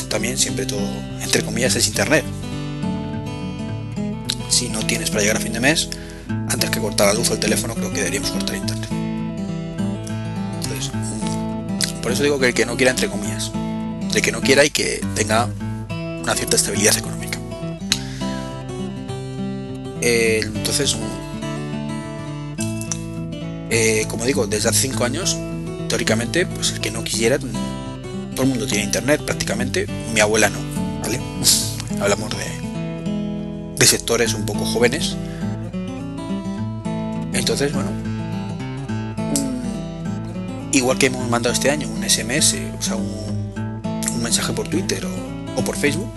también siempre todo, entre comillas, es internet. Si no tienes para llegar a fin de mes, antes que cortar la luz o el teléfono, creo que deberíamos cortar internet. Por eso digo que el que no quiera, entre comillas, de que no quiera y que tenga una cierta estabilidad económica. Eh, entonces, eh, como digo, desde hace 5 años, teóricamente, pues el que no quisiera todo el mundo tiene internet prácticamente, mi abuela no, ¿vale? Hablamos de, de sectores un poco jóvenes. Entonces, bueno, igual que hemos mandado este año un SMS, o sea, un, mensaje por Twitter o, por Facebook,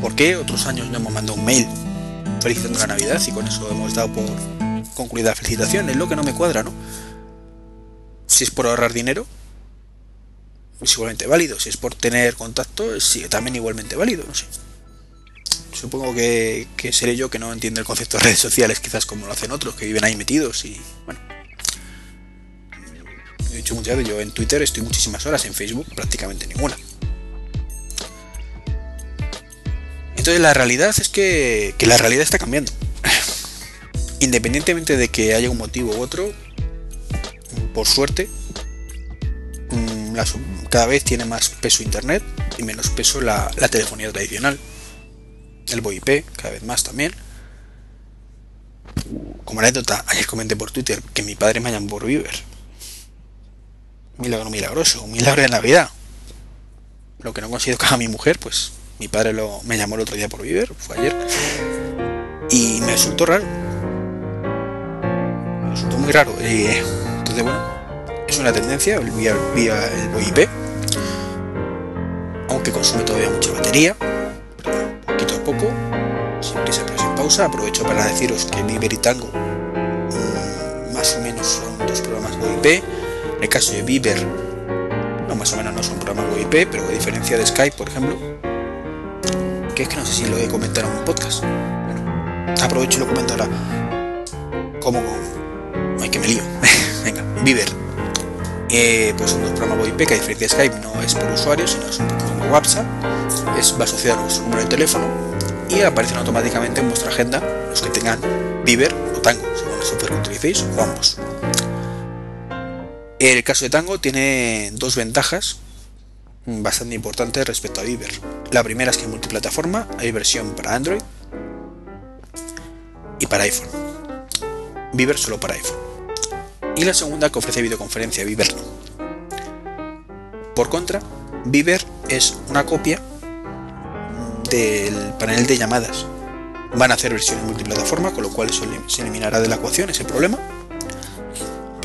¿por qué otros años no hemos mandado un mail felicitando la Navidad y con eso hemos dado por concluida la felicitación? Es lo que no me cuadra, ¿no? Si es por ahorrar dinero, es igualmente válido. Si es por tener contacto, sigue también igualmente válido, no sé. Supongo que, seré yo que no entiendo el concepto de redes sociales, quizás como lo hacen otros que viven ahí metidos y bueno. He dicho muchas veces, yo en Twitter estoy muchísimas horas, en Facebook prácticamente ninguna. Entonces la realidad es que, que la realidad está cambiando. Independientemente de que haya un motivo u otro, por suerte, cada vez tiene más peso Internet y menos peso la, telefonía tradicional. El VoIP, cada vez más también. Como anécdota, ayer comenté por Twitter que mi padre me llamó por Viver. Milagro milagroso, un milagro de Navidad. Lo que no consigo que a mi mujer, pues mi padre lo, me llamó el otro día por Viver, fue ayer. Y me resultó raro. Me resultó muy raro. Y, entonces, bueno, es una tendencia vía, vía el VoIP, aunque consume todavía mucha batería, poquito a poco, sin prisa pero sin pausa. Aprovecho para deciros que Viber y Tango mm, más o menos son dos programas VoIP. En el caso de Viber, no más o menos no son programas VoIP, pero a diferencia de Skype, por ejemplo, que es que no sé si lo he comentado en un podcast. Bueno, aprovecho y lo comento ahora. Como Ay, que me lío. Venga, Viber eh, pues un programa VoIP que a diferencia de Skype no es por usuario, sino es un poco WhatsApp, es, va asociado a vuestro número de teléfono y aparecen automáticamente en vuestra agenda los que tengan Viber o Tango, según el software que utilicéis o ambos. El caso de Tango tiene dos ventajas bastante importantes respecto a Viber. La primera es que es multiplataforma, hay versión para Android y para iPhone. Viber solo para iPhone y la segunda que ofrece videoconferencia Viber no. Por contra, Viber es una copia del panel de llamadas. Van a hacer versiones multiplataforma, con lo cual se eliminará de la ecuación ese problema.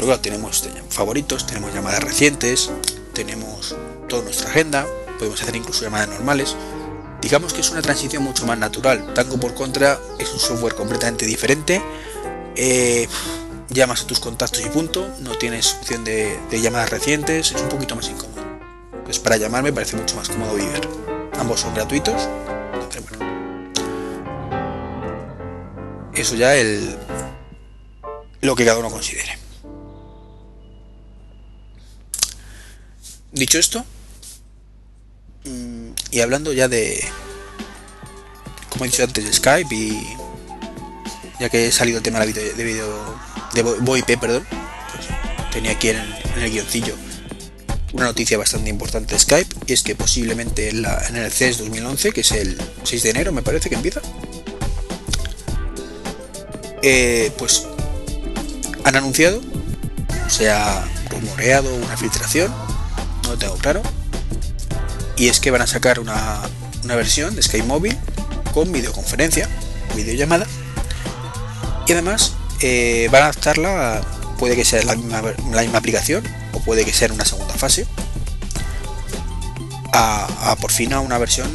Pero tenemos favoritos, tenemos llamadas recientes, tenemos toda nuestra agenda, podemos hacer incluso llamadas normales. Digamos que es una transición mucho más natural. Tango por contra es un software completamente diferente. Eh, llamas a tus contactos y punto. No tienes opción de, llamadas recientes. Es un poquito más incómodo. Pues para llamar me parece mucho más cómodo Viver. Ambos son gratuitos. Eso ya el lo que cada uno considere. Dicho esto, mm, y hablando ya de, como he dicho antes, de Skype y ya que he salido el tema de vídeo de VoIP, perdón, pues tenía aquí en el, guioncillo una noticia bastante importante de Skype y es que posiblemente en, el CES 2011, que es el 6 de enero, me parece que empieza, eh, pues han anunciado, se ha rumoreado una filtración tengo claro. Y es que van a sacar una, versión de Skype móvil con videoconferencia, videollamada. Y además eh, van a adaptarla, puede que sea la misma, la misma aplicación o puede que sea una segunda fase, a, por fin a una versión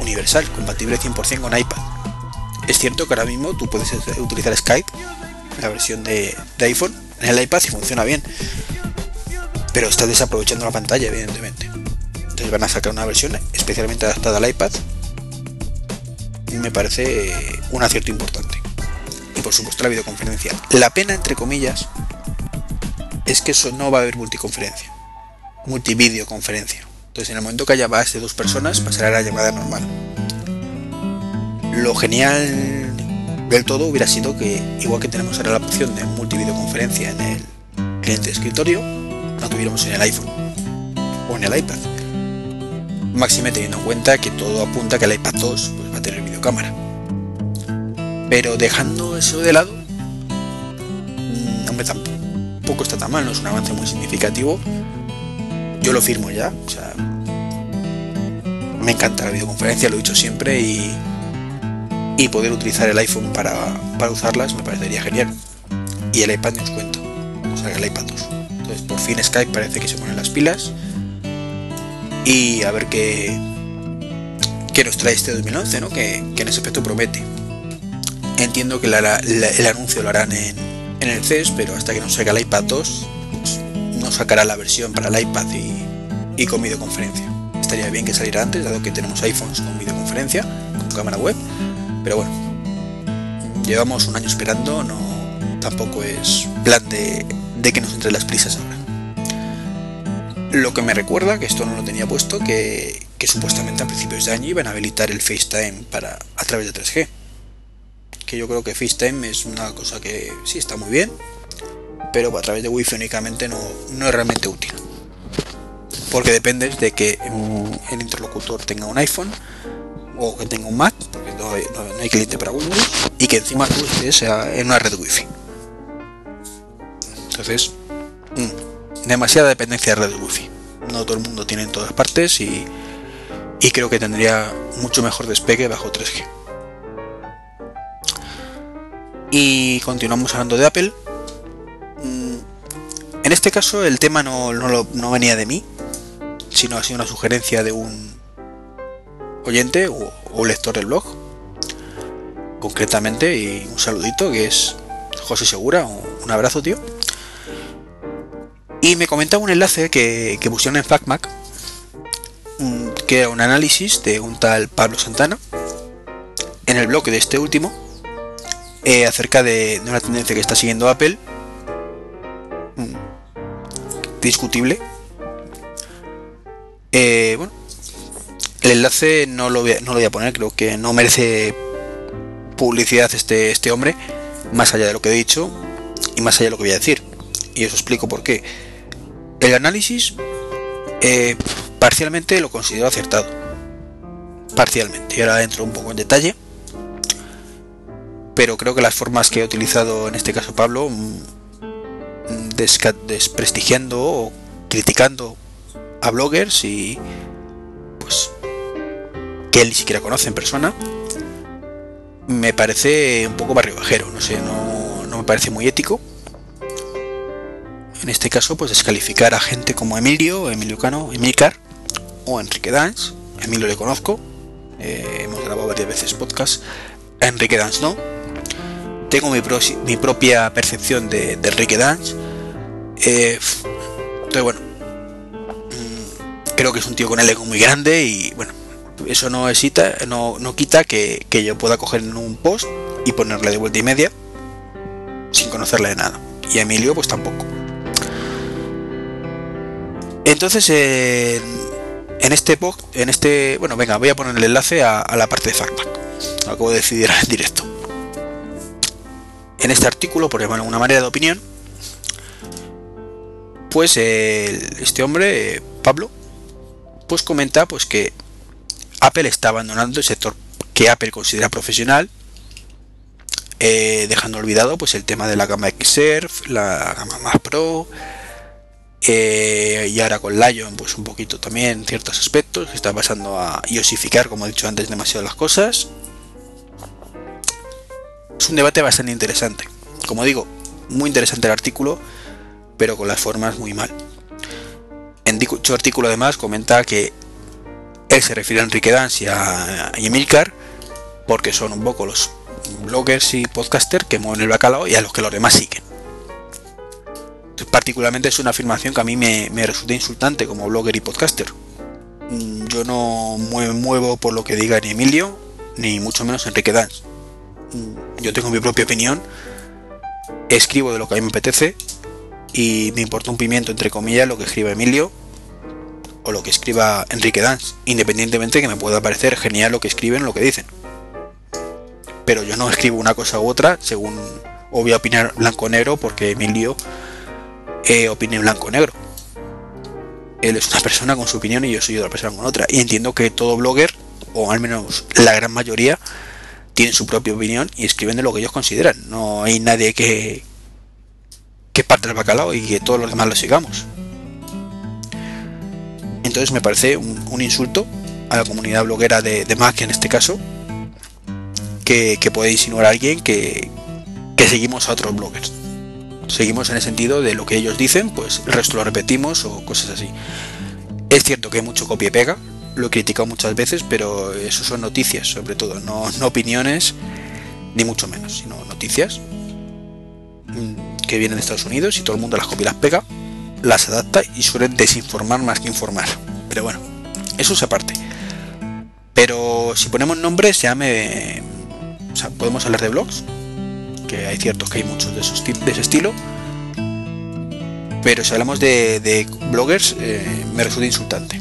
universal, compatible 100% con iPad. Es cierto que ahora mismo tú puedes utilizar Skype, la versión de, de iPhone, en el iPad y funciona bien pero está desaprovechando la pantalla, evidentemente. Entonces van a sacar una versión especialmente adaptada al iPad. Y me parece un acierto importante. Y por supuesto la videoconferencia. La pena, entre comillas, es que eso no va a haber multiconferencia. Multivideoconferencia. Entonces en el momento que haya más de dos personas pasará la llamada normal. Lo genial del todo hubiera sido que, igual que tenemos ahora la opción de multivideoconferencia en el cliente de escritorio, no tuviéramos en el iPhone o en el iPad. Máxime teniendo en cuenta que todo apunta que el iPad 2 pues, va a tener videocámara. Pero dejando eso de lado, mm, hombre, tampoco está tan mal, no es un avance muy significativo. Yo lo firmo ya, me encanta la videoconferencia, lo he dicho siempre y, y poder utilizar el iPhone para, para usarlas me parecería genial. Y el iPad no os cuento, o sea, el iPad 2. Entonces por fin Skype parece que se pone las pilas. Y a ver qué, qué nos trae este 2011, ¿no? que, en ese aspecto promete. Entiendo que el anuncio lo harán en, el CES, pero hasta que no salga el iPad 2, pues, no sacará la versión para el iPad y, y con videoconferencia. Estaría bien que saliera antes, dado que tenemos iPhones con videoconferencia, con cámara web. Pero bueno, llevamos un año esperando, no tampoco es plan de de que nos entre las prisas ahora. Lo que me recuerda, que esto no lo tenía puesto, que, supuestamente a principios de año iban a habilitar el FaceTime para, a través de 3G. Que yo creo que FaceTime es una cosa que sí está muy bien, pero a través de Wi-Fi únicamente no, no es realmente útil. Porque depende de que el interlocutor tenga un iPhone o que tenga un Mac, porque no hay, no hay cliente para Windows, y que encima tú estés en una red Wi-Fi. Entonces, mm, demasiada dependencia de red wifi. No todo el mundo tiene en todas partes y, creo que tendría mucho mejor despegue bajo 3G. Y continuamos hablando de Apple. Mm, en este caso el tema no, no, venía de mí, sino ha sido una sugerencia de un oyente o lector del blog. Concretamente, y un saludito que es José Segura. Un abrazo, tío. Y me comentaba un enlace que, pusieron en FacMac, mm, que era un análisis de un tal Pablo Santana, en el bloque de este último, eh, acerca de, una tendencia que está siguiendo Apple, mm, discutible. Eh, bueno, el enlace no lo, voy a, poner, creo que no merece publicidad este, este hombre, más allá de lo que he dicho y más allá de lo que voy a decir. Y os explico por qué. El análisis eh, parcialmente lo considero acertado. Parcialmente. Y ahora entro un poco en detalle. Pero creo que las formas que he utilizado en este caso Pablo, mm, desprestigiando o criticando a bloggers y pues que él ni siquiera conoce en persona, me parece un poco barrio bajero, no sé, no, no me parece muy ético en este caso, pues descalificar a gente como Emilio, Emilio Cano, Emilcar o Enrique Dance. Emilio le conozco, eh, hemos grabado varias veces podcast, Enrique Dance no. Tengo mi, propia percepción de, Enrique Dance. Eh, entonces, bueno, mm, creo que es un tío con el ego muy grande y bueno, eso no, no, no quita que, que, yo pueda coger en un post y ponerle de vuelta y media sin conocerle de nada. Y a Emilio pues tampoco. Entonces, en este post, en este, bueno, venga, voy a poner el enlace a, la parte de Factpack. Acabo de decidir en directo. En este artículo, por llamarlo una manera de opinión, pues este hombre, Pablo, pues comenta pues que Apple está abandonando el sector que Apple considera profesional, eh, dejando olvidado pues el tema de la gama XR, la gama más Pro, eh, y ahora con Lion pues un poquito también ciertos aspectos, que está pasando a iosificar, como he dicho antes, demasiado las cosas. Es un debate bastante interesante. Como digo, muy interesante el artículo, pero con las formas muy mal. En dicho artículo además comenta que él se refiere a Enrique Dance y a, Emilcar porque son un poco los bloggers y podcasters que mueven el bacalao y a los que los demás siguen. Particularmente es una afirmación que a mí me, resulta insultante como blogger y podcaster. Mm, yo no me muevo por lo que diga ni Emilio, ni mucho menos Enrique Dance. Mm, yo tengo mi propia opinión, escribo de lo que a mí me apetece y me importa un pimiento entre comillas lo que escriba Emilio o lo que escriba Enrique Dance, independientemente que me pueda parecer genial lo que escriben o lo que dicen. Pero yo no escribo una cosa u otra según o opinar blanco negro porque Emilio eh, opine blanco negro. Él es una persona con su opinión y yo soy otra persona con otra. Y entiendo que todo blogger, o al menos la gran mayoría, tiene su propia opinión y escriben de lo que ellos consideran. No hay nadie que, que parte el bacalao y que todos los demás lo sigamos. Entonces me parece un, insulto a la comunidad bloguera de, Mac en este caso, que, puede insinuar a alguien que, seguimos a otros bloggers. Seguimos en el sentido de lo que ellos dicen, pues el resto lo repetimos o cosas así. Es cierto que hay mucho copia y pega, lo he criticado muchas veces, pero eso son noticias, sobre todo, no, opiniones, ni mucho menos, sino noticias mm, que vienen de Estados Unidos y todo el mundo las copia y las pega las adapta y suele desinformar más que informar. Pero bueno, eso es aparte. Pero si ponemos nombres ya me... O sea, podemos hablar de blogs, que hay ciertos que hay muchos de, esos, de ese estilo. Pero si hablamos de, bloggers, eh, me resulta insultante.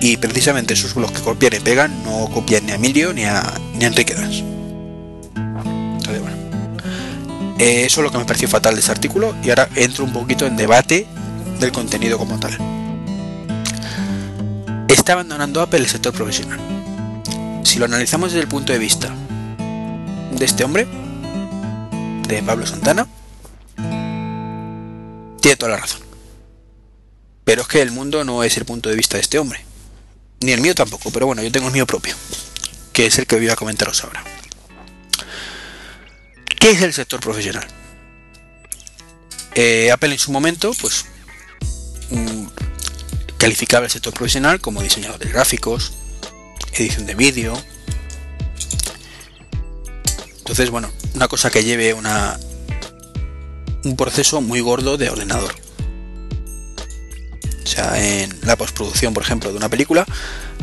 Y precisamente esos blogs que copian y pegan no copian ni a Emilio ni a, ni a Enrique Das. Eh, eso es lo que me pareció fatal de ese artículo y ahora entro un poquito en debate del contenido como tal. Está abandonando Apple el sector profesional. Si lo analizamos desde el punto de vista de este hombre, de Pablo Santana, tiene toda la razón. Pero es que el mundo no es el punto de vista de este hombre. Ni el mío tampoco, pero bueno, yo tengo el mío propio, que es el que voy a comentaros ahora. ¿Qué es el sector profesional? Eh, Apple en su momento, pues, mm, calificaba el sector profesional como diseñador de gráficos, edición de vídeo. Entonces, bueno, una cosa que lleve una, un proceso muy gordo de ordenador. O sea, en la postproducción, por ejemplo, de una película,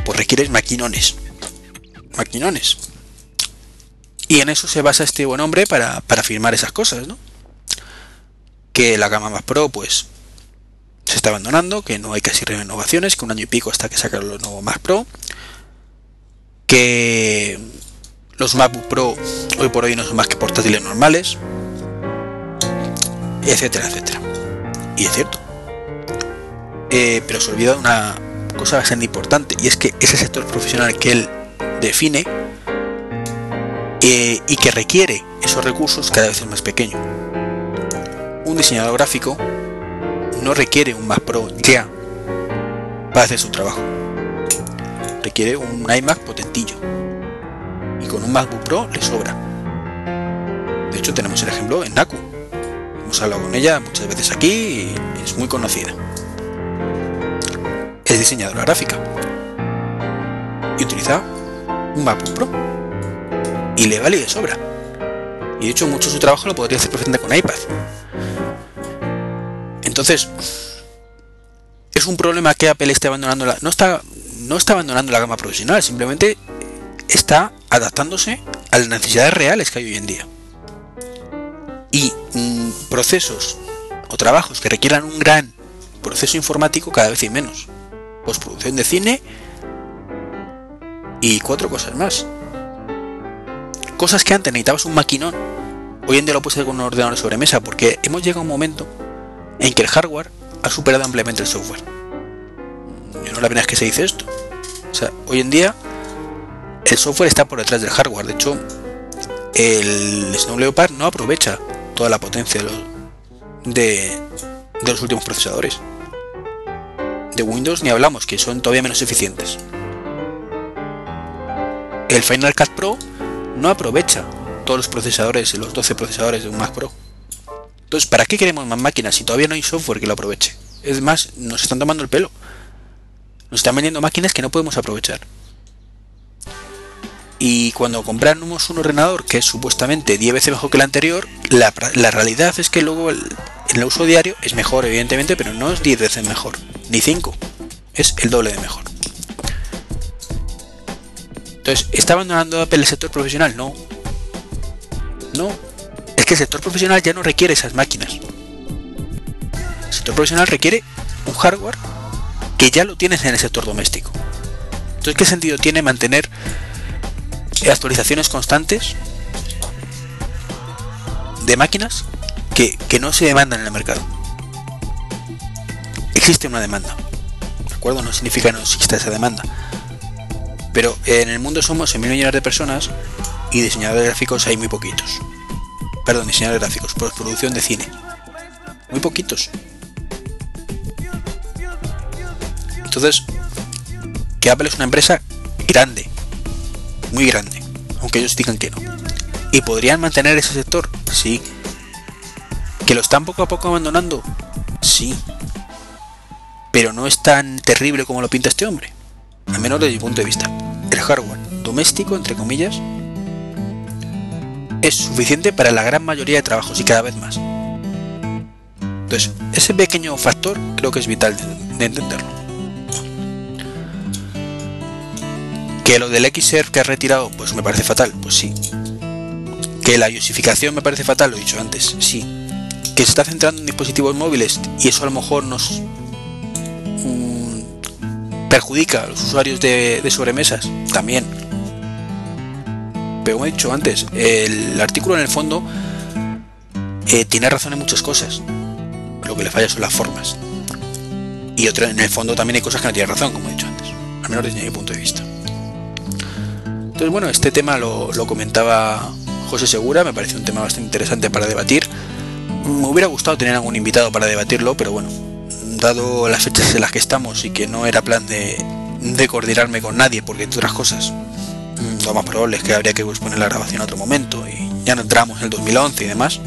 pues requieres maquinones. Maquinones. Y en eso se basa este buen hombre para, para firmar esas cosas, ¿no? Que la gama más pro, pues, se está abandonando, que no hay casi renovaciones, que un año y pico hasta que sacan los nuevos Mac Pro, que los MacBook Pro hoy por hoy no son más que portátiles normales, etcétera, etcétera. Y es cierto. Eh, pero se olvida una cosa bastante importante, y es que ese sector profesional que él define eh, y que requiere esos recursos cada vez es más pequeño. Un diseñador gráfico no requiere un Mac Pro ya para hacer su trabajo. Requiere un iMac potentillo. Con un MacBook Pro le sobra. De hecho tenemos el ejemplo en Naku. Hemos hablado con ella muchas veces aquí y es muy conocida. Es diseñadora gráfica. y utiliza un MacBook Pro. Y le vale y de sobra. Y de hecho mucho de su trabajo lo podría hacer perfectamente con iPad. Entonces, es un problema que Apple esté abandonando la. No está, no está abandonando la gama profesional, simplemente está adaptándose a las necesidades reales que hay hoy en día. Y mm, procesos o trabajos que requieran un gran proceso informático cada vez hay menos. Postproducción de cine y cuatro cosas más. Cosas que antes necesitabas un maquinón, hoy en día lo puedes hacer con un ordenador de sobremesa porque hemos llegado a un momento en que el hardware ha superado ampliamente el software. Yo no la primera vez que se dice esto. O sea, hoy en día el software está por detrás del hardware. De hecho, el Snow Leopard no aprovecha toda la potencia de los, últimos procesadores. De Windows ni hablamos, que son todavía menos eficientes. El Final Cut Pro no aprovecha todos los procesadores, los 12 procesadores de un Mac Pro. Entonces, ¿para qué queremos más máquinas si todavía no hay software que lo aproveche? Es más, nos están tomando el pelo. Nos están vendiendo máquinas que no podemos aprovechar. Y cuando compramos un ordenador que es supuestamente 10 veces mejor que el anterior, la, realidad es que luego el, el uso diario es mejor, evidentemente, pero no es 10 veces mejor, ni 5. Es el doble de mejor. Entonces, ¿está abandonando Apple el sector profesional? No. No. Es que el sector profesional ya no requiere esas máquinas. El sector profesional requiere un hardware que ya lo tienes en el sector doméstico. Entonces, ¿qué sentido tiene mantener actualizaciones constantes de máquinas que, no se demandan en el mercado. Existe una demanda. ¿De acuerdo? No significa que no exista esa demanda. Pero en el mundo somos mil millones de personas y diseñadores gráficos hay muy poquitos. Perdón, diseñadores gráficos, producción de cine. Muy poquitos. Entonces, que Apple es una empresa grande, muy grande, aunque ellos digan que no. ¿Y podrían mantener ese sector? Sí. ¿Que lo están poco a poco abandonando? Sí. Pero no es tan terrible como lo pinta este hombre. Al menos desde mi punto de vista. El hardware doméstico, entre comillas, es suficiente para la gran mayoría de trabajos y cada vez más. Entonces, ese pequeño factor creo que es vital de entenderlo. Que lo del XR que ha retirado, pues me parece fatal, pues sí. Que la iosificación me parece fatal, lo he dicho antes, sí. Que se está centrando en dispositivos móviles y eso a lo mejor nos mm, perjudica a los usuarios de, sobremesas, también. Pero como he dicho antes, el artículo en el fondo eh, tiene razón en muchas cosas. Lo que le falla son las formas. Y otra, en el fondo también hay cosas que no tiene razón, como he dicho antes. Al menos desde mi punto de vista. Entonces, bueno, este tema lo, comentaba José Segura, me pareció un tema bastante interesante para debatir. Me hubiera gustado tener algún invitado para debatirlo, pero bueno, dado las fechas en las que estamos y que no era plan de, coordinarme con nadie, porque entre otras cosas, mm, lo más probable es que habría que posponer la grabación a otro momento y ya no entramos en el 2011 y demás.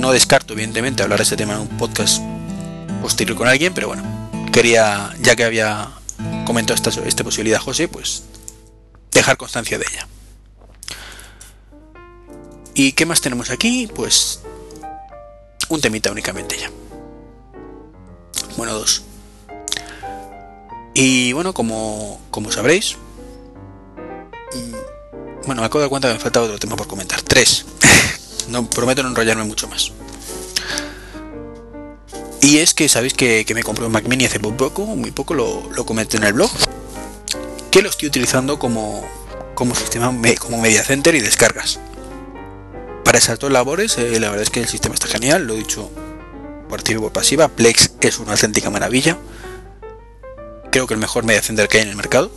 No descarto, evidentemente, hablar de este tema en un podcast posterior con alguien, pero bueno, quería, ya que había comentado esta, esta posibilidad José, pues dejar constancia de ella. ¿Y qué más tenemos aquí? Pues un temita únicamente ya. Bueno, dos. Y bueno, como, como sabréis, mm, bueno, me acabo de cuenta que me falta otro tema por comentar. Tres. no prometo no enrollarme mucho más. Y es que sabéis que, me compré un Mac Mini hace poco, muy poco lo, lo comenté en el blog que lo estoy utilizando como, como sistema como media center y descargas. Para esas dos labores, eh, la verdad es que el sistema está genial, lo he dicho por activa y por pasiva. Plex es una auténtica maravilla. Creo que el mejor media center que hay en el mercado,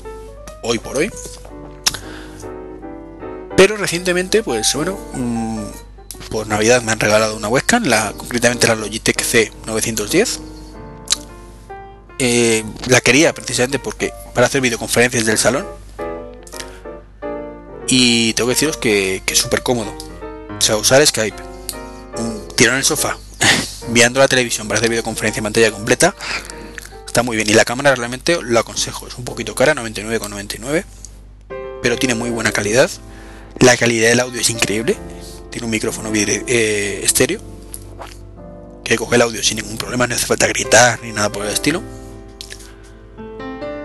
hoy por hoy. Pero recientemente, pues bueno, mm, por Navidad me han regalado una webcam, la, concretamente la Logitech C910 eh, la quería precisamente porque para hacer videoconferencias del salón. Y tengo que deciros que, es súper cómodo. O sea, usar Skype, tirado en el sofá, viendo la televisión para hacer videoconferencia en pantalla completa, está muy bien. Y la cámara realmente lo aconsejo. Es un poquito cara, 99,99. pero tiene muy buena calidad. La calidad del audio es increíble. Tiene un micrófono eh, estéreo que coge el audio sin ningún problema. No hace falta gritar ni nada por el estilo.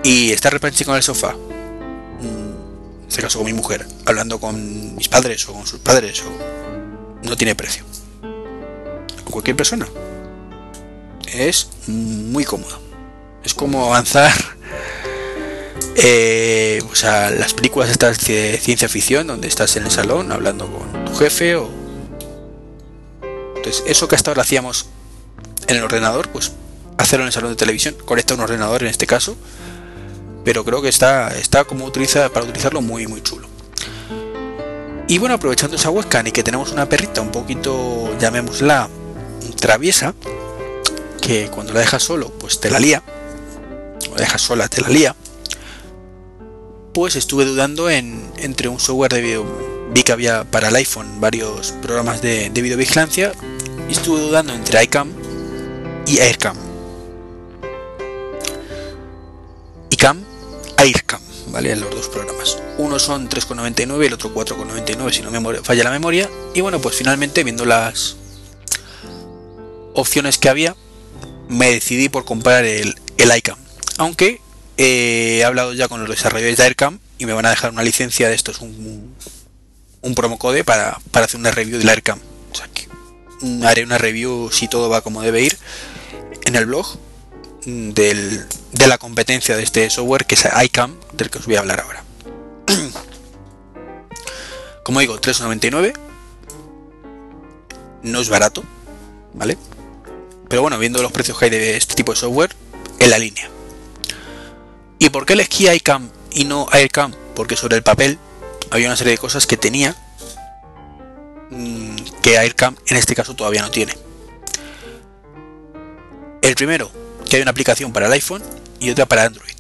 Y está repente con el sofá. Mm, en este caso con mi mujer. Hablando con mis padres o con sus padres. No tiene precio. Con cualquier persona es muy cómodo. Es como avanzar eh, o sea, las películas de ciencia ficción donde estás en el salón hablando con tu jefe o entonces eso que hasta ahora hacíamos en el ordenador pues hacerlo en el salón de televisión conecta un ordenador en este caso pero creo que está está como utiliza para utilizarlo muy muy chulo y bueno aprovechando esa webcam y que tenemos una perrita un poquito llamémosla traviesa que cuando la dejas solo, pues te la lía, o la dejas sola, te la lía, pues estuve dudando en, entre un software de video, vi que había para el iPhone varios programas de, de videovigilancia, y estuve dudando entre iCam y AirCam. AirCam, ¿vale? Los dos programas. Uno son 3,99 y el otro 4,99 si no me falla la memoria. Y bueno, pues finalmente viendo las opciones que había, me decidí por comprar el, el iCam. Aunque eh, he hablado ya con los desarrolladores de AirCam y me van a dejar una licencia de estos, un, un promo code para, hacer una review del AirCam. O sea que haré una review si todo va como debe ir en el blog del, de la competencia de este software que es iCam, del que os voy a hablar ahora. Como digo, 3.99 no es barato, ¿vale? Pero bueno, viendo los precios que hay de este tipo de software, en la línea. ¿Y por qué elegí iCam y no AirCam? Porque sobre el papel había una serie de cosas que tenía mm, que AirCam en este caso todavía no tiene. El primero, que hay una aplicación para el iPhone y otra para Android.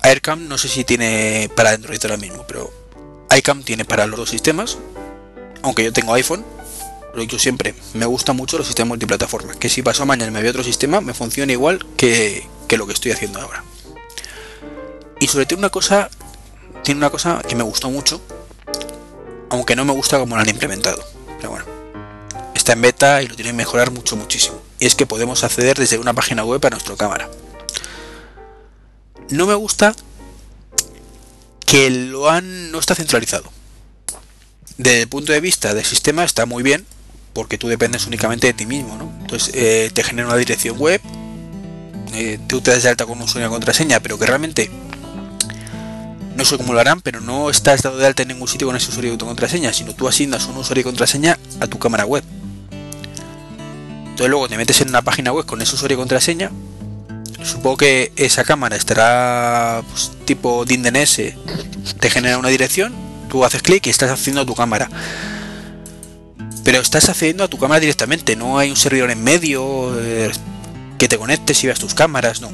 AirCam no sé si tiene para Android ahora mismo, pero iCam tiene para los dos sistemas. Aunque yo tengo iPhone, lo he dicho siempre, me gusta mucho los sistemas multiplataforma. Que si paso mañana me veo otro sistema, me funciona igual que, lo que estoy haciendo ahora. Y sobre todo una cosa, tiene una cosa que me gustó mucho, aunque no me gusta como lo han implementado. Pero bueno, está en beta y lo tienen que mejorar mucho, muchísimo. Es que podemos acceder desde una página web a nuestra cámara. No me gusta que lo han no está centralizado. Desde el punto de vista del sistema está muy bien, porque tú dependes únicamente de ti mismo, ¿no? Entonces eh, te genera una dirección web, eh, tú te das de alta con un usuario y contraseña, pero que realmente no sé cómo lo harán, pero no estás dado de alta en ningún sitio con ese usuario y contraseña, sino tú asignas un usuario y contraseña a tu cámara web. Entonces luego te metes en una página web con ese usuario y contraseña. Supongo que esa cámara estará pues, tipo DNS, te genera una dirección, tú haces clic y estás haciendo tu cámara pero estás accediendo a tu cámara directamente, no hay un servidor en medio eh, que te conectes y veas tus cámaras, no.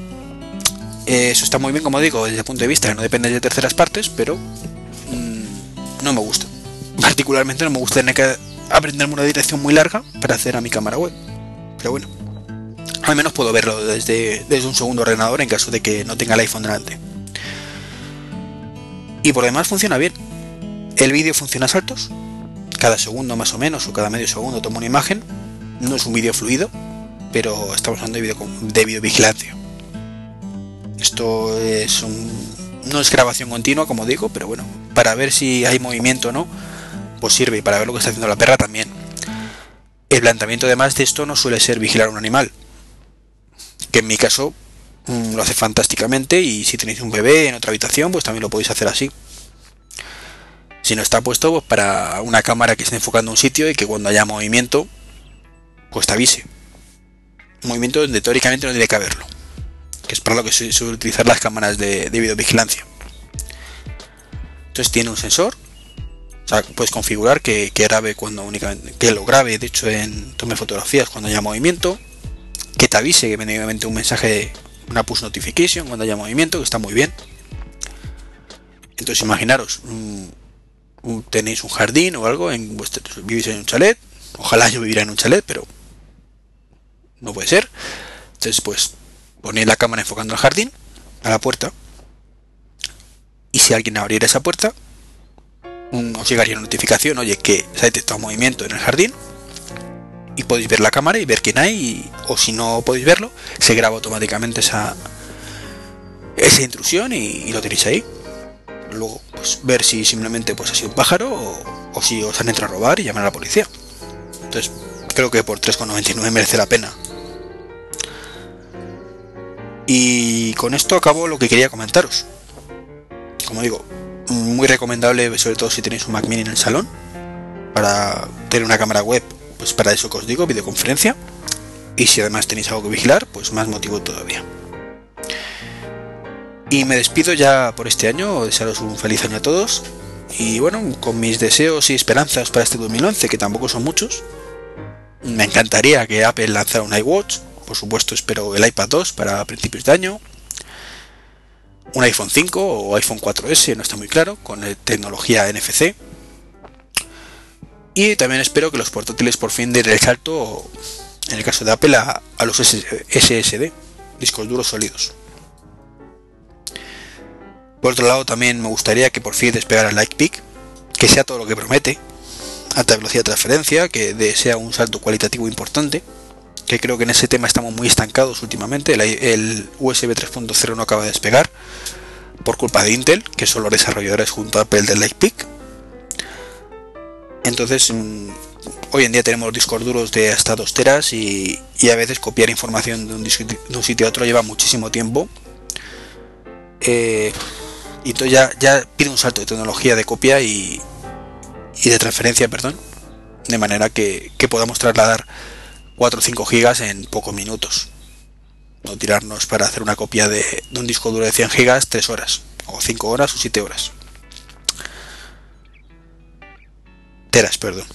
eso está muy bien, como digo, desde el punto de vista que no depende de terceras partes, pero mm, no me gusta. Particularmente no me gusta tener que aprenderme una dirección muy larga para hacer a mi cámara web. Pero bueno, al menos puedo verlo desde, desde un segundo ordenador en caso de que no tenga el iPhone delante. Y por demás funciona bien. El vídeo funciona a saltos, cada segundo más o menos o cada medio segundo toma una imagen. No es un vídeo fluido, pero estamos hablando de, video, de videovigilancia. Esto no es grabación continua, como digo, pero bueno, para ver si hay movimiento o no, pues sirve y para ver lo que está haciendo la perra también. El planteamiento además de esto no suele ser vigilar un animal, que en mi caso mm, lo hace fantásticamente y si tenéis un bebé en otra habitación, pues también lo podéis hacer así si no está puesto pues, para una cámara que esté enfocando un sitio y que cuando haya movimiento, pues te avise. movimiento donde teóricamente no tiene que haberlo. Que es para lo que se suele utilizar las cámaras de, videovigilancia. Entonces tiene un sensor. O sea, puedes configurar que, grabe cuando únicamente. Que lo grabe, de hecho, en tome fotografías cuando haya movimiento. Que te avise que mediante un mensaje de una push notification cuando haya movimiento, que está muy bien. Entonces imaginaros, tenéis un jardín o algo, en vuestro, vivís en un chalet, ojalá yo viviera en un chalet, pero no puede ser. Entonces, pues, ponéis la cámara enfocando al jardín, a la puerta, y si alguien abriera esa puerta, os llegaría una notificación, oye, que se ha detectado movimiento en el jardín, y podéis ver la cámara y ver quién hay, o si no podéis verlo, se graba automáticamente esa, esa intrusión y, lo tenéis ahí. Luego, pues ver si simplemente pues, ha sido un pájaro o, o si os han entrado a robar y llamar a la policía. Entonces, creo que por 3,99 merece la pena. Y con esto acabo lo que quería comentaros. Como digo, muy recomendable, sobre todo si tenéis un Mac mini en el salón, para tener una cámara web, pues para eso que os digo, videoconferencia. Y si además tenéis algo que vigilar, pues más motivo todavía. Y me despido ya por este año, desearos un feliz año a todos. Y bueno, con mis deseos y esperanzas para este 2011, que tampoco son muchos, me encantaría que Apple lanzara un iWatch. Por supuesto, espero el iPad 2 para principios de año. Un iPhone 5 o iPhone 4S, no está muy claro, con tecnología NFC. Y también espero que los portátiles por fin den el salto, en el caso de Apple, a, los SSD, discos duros sólidos. Por otro lado, también me gustaría que por fin despegara Lightpeak, que sea todo lo que promete, alta velocidad de transferencia, que sea un salto cualitativo importante, que creo que en ese tema estamos muy estancados últimamente, el, USB 3.0 no acaba de despegar, por culpa de Intel, que son los desarrolladores junto a Apple del Lightpeak. Entonces, mm, hoy en día tenemos discos duros de hasta 2 teras y, a veces copiar información de un, sitio a otro lleva muchísimo tiempo. Eh, y entonces ya, pide un salto de tecnología de copia y, de transferencia, perdón, de manera que, podamos trasladar 4 o 5 gigas en pocos minutos. No tirarnos para hacer una copia de, un disco duro de 100 gigas 3 horas, o 5 horas o 7 horas. Teras, perdón.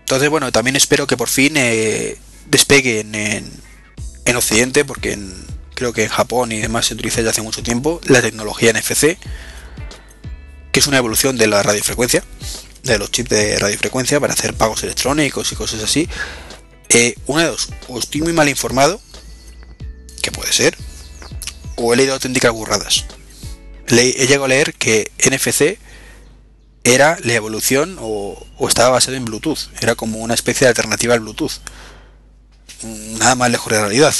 Entonces, bueno, también espero que por fin eh, despeguen en, en Occidente, porque creo que en Japón y demás se utiliza ya hace mucho tiempo la tecnología NFC que es una evolución de la radiofrecuencia, de los chips de radiofrecuencia para hacer pagos electrónicos y cosas así. Eh, una de dos, o estoy muy mal informado, que puede ser, o he leído auténticas burradas. he llegado a leer que NFC era la evolución o, estaba basado en Bluetooth, era como una especie de alternativa al Bluetooth. Nada más lejos de la realidad.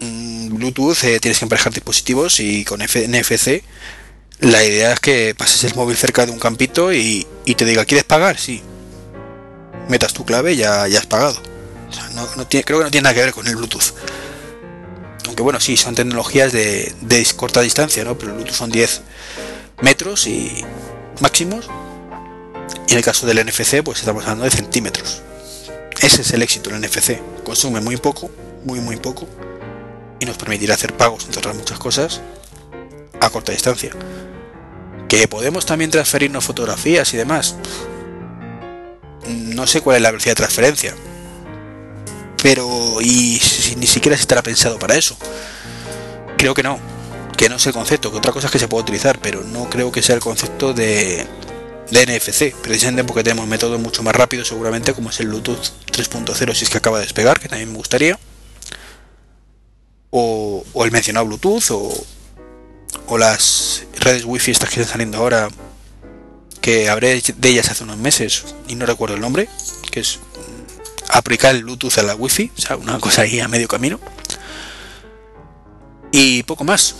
Mm, Bluetooth eh, tienes que emparejar dispositivos y con NFC la idea es que pases el móvil cerca de un campito y, te diga, ¿quieres pagar? Sí. Metas tu clave y ya, ya has pagado. no, creo que no tiene nada que ver con el Bluetooth. Aunque bueno, sí, son tecnologías de, corta distancia, ¿no? Pero el Bluetooth son 10 metros y máximos. Y en el caso del NFC, pues estamos hablando de centímetros. Ese es el éxito del NFC. Consume muy poco, muy muy poco. Y nos permitirá hacer pagos, entre otras muchas cosas, a corta distancia que podemos también transferirnos fotografías y demás. No sé cuál es la velocidad de transferencia. Pero, y si, ni siquiera se estará pensado para eso. Creo que no. Que no es el concepto. Que otra cosa es que se puede utilizar, pero no creo que sea el concepto de, de NFC. Precisamente porque tenemos métodos mucho más rápidos, seguramente, como es el Bluetooth 3.0, si es que acaba de despegar, que también me gustaría. O, o el mencionado Bluetooth, o, o las redes wifi estas que están saliendo ahora que habré de ellas hace unos meses y no recuerdo el nombre que es aplicar el bluetooth a la wifi o sea una cosa ahí a medio camino. Y poco más.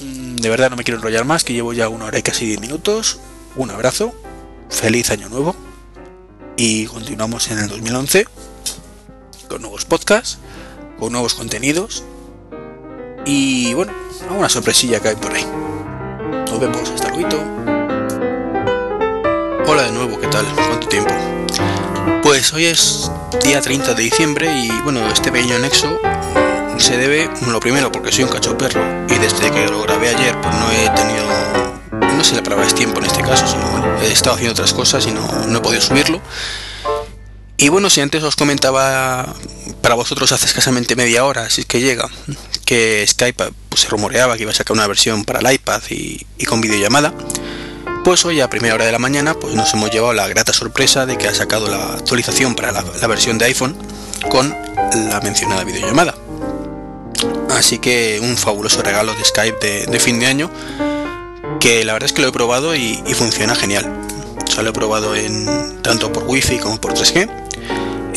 Mm, de verdad no me quiero enrollar más que llevo ya una hora y casi 10 minutos. Un abrazo feliz año nuevo. Y continuamos en el 2011 con nuevos podcasts con nuevos contenidos. Y bueno una sorpresilla que hay por ahí. Nos vemos, hasta luego. Hola de nuevo, ¿qué tal? ¿Cuánto tiempo? Pues hoy es día 30 de diciembre y bueno, este pequeño anexo se debe, lo primero, porque soy un cacho perro y desde que lo grabé ayer pues no he tenido, no sé la palabra es tiempo en este caso, sino he estado haciendo otras cosas y no, no he podido subirlo. Y bueno, si antes os comentaba para vosotros hace escasamente media hora, si es que llega, que Skype pues, se rumoreaba que iba a sacar una versión para el iPad y, con videollamada, pues hoy a primera hora de la mañana pues nos hemos llevado la grata sorpresa de que ha sacado la actualización para la, versión de iPhone con la mencionada videollamada. Así que un fabuloso regalo de Skype de, fin de año que la verdad es que lo he probado y, funciona genial. O sea, lo he probado en tanto por wifi como por 3G.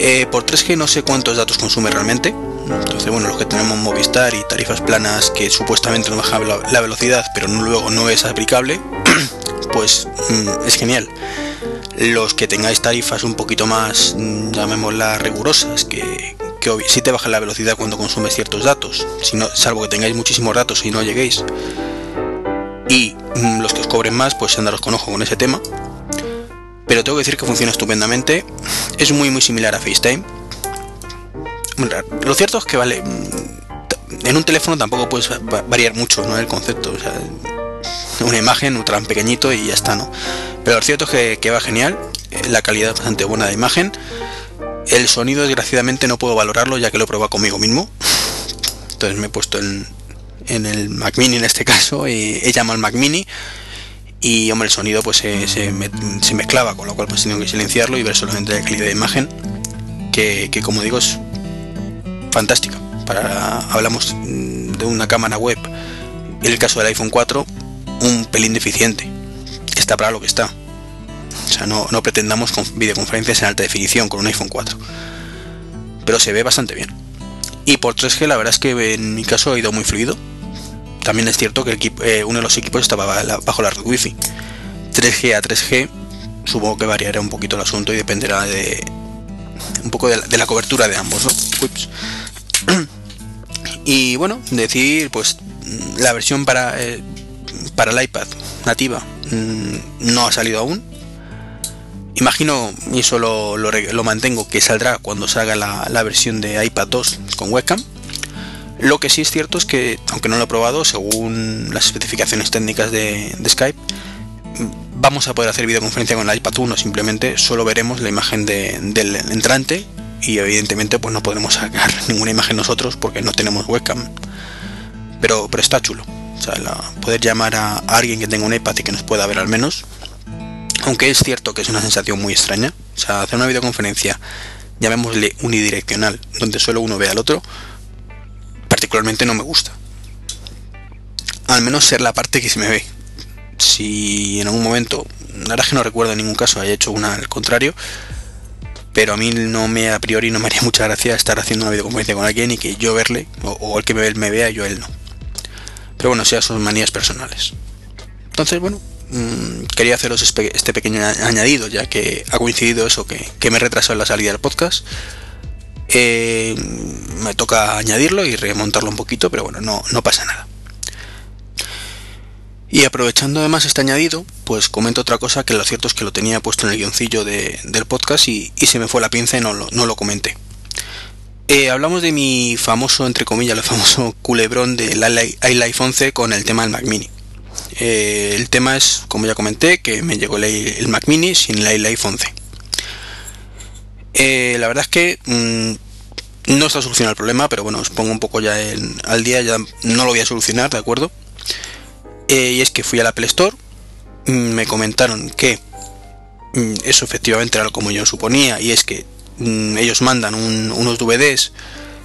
Eh, por 3G no sé cuántos datos consume realmente. Entonces, bueno, los que tenemos Movistar y tarifas planas que supuestamente nos bajan la, velocidad, pero luego no es aplicable, pues mm, es genial. Los que tengáis tarifas un poquito más, mm, llamémoslas rigurosas, que, si te baja la velocidad cuando consumes ciertos datos, si salvo que tengáis muchísimos datos y no lleguéis. Y mm, los que os cobren más, pues andaros con ojo con ese tema. Pero tengo que decir que funciona estupendamente. Es muy muy similar a FaceTime. Lo cierto es que vale. Mm, en un teléfono tampoco puedes variar mucho, ¿no? El concepto. Una imagen, un tan pequeñito y ya está, ¿no? Pero lo cierto es que, va genial. Eh, la calidad es bastante buena de imagen el sonido, desgraciadamente, no puedo valorarlo ya que lo he probado conmigo mismo. Entonces me he puesto en, el Mac Mini en este caso y he llamado al Mac Mini y hombre el sonido pues se, mezclaba con lo cual pues tengo que silenciarlo y ver solamente la calidad de imagen que, como digo es fantástica para hablamos de una cámara web en el caso del iPhone 4 un pelín deficiente está para lo que está o sea, no, pretendamos con videoconferencias en alta definición con un iPhone 4. Pero se ve bastante bien. Y por 3G la verdad es que en mi caso ha ido muy fluido. También es cierto que eh, uno de los equipos estaba bajo la red Wi-Fi. 3G a 3G supongo que variará un poquito el asunto y dependerá de un poco de la, cobertura de ambos. y bueno, decir pues la versión para, eh, para el iPad nativa mm, no ha salido aún Imagino, y eso lo, mantengo, que saldrá cuando salga la, versión de iPad 2 con webcam. Lo que sí es cierto es que, aunque no lo he probado, según las especificaciones técnicas de, Skype, vamos a poder hacer videoconferencia con el iPad 1, simplemente solo veremos la imagen del entrante y evidentemente pues no podemos sacar ninguna imagen nosotros porque no tenemos webcam. Pero, pero está chulo. O sea, poder llamar a alguien que tenga un iPad y que nos pueda ver al menos, aunque es cierto que es una sensación muy extraña, o sea, hacer una videoconferencia, llamémosle unidireccional, donde solo uno ve al otro, particularmente no me gusta. Al menos ser la parte que se me ve. Si en algún momento, la que no recuerdo en ningún caso haya hecho una al contrario, pero a mí no me a priori no me haría mucha gracia estar haciendo una videoconferencia con alguien y que yo verle, o, el que me, me vea, yo él no. Pero bueno, sea son manías personales. Entonces, bueno, Mm, quería haceros este pequeño añadido, ya que ha coincidido eso, que, me retrasó en la salida del podcast. Eh, me toca añadirlo y remontarlo un poquito, pero bueno, no, no pasa nada. Y aprovechando además este añadido, pues comento otra cosa que lo cierto es que lo tenía puesto en el guioncillo del podcast y, se me fue la pinza y no lo, no lo comenté. Eh, hablamos de mi famoso, entre comillas, el famoso culebrón del iLife 11 con el tema del Mac Mini. Eh, el tema es, como ya comenté, que me llegó el, Mac Mini sin la iPhone 11. Eh, la verdad es que mm, no está solucionado el problema, pero bueno, os pongo un poco ya al día, ya no lo voy a solucionar, ¿de acuerdo? Eh, y es que fui a la Apple Store, mm, me comentaron que mm, eso efectivamente era como yo suponía, y es que ellos mandan unos DVDs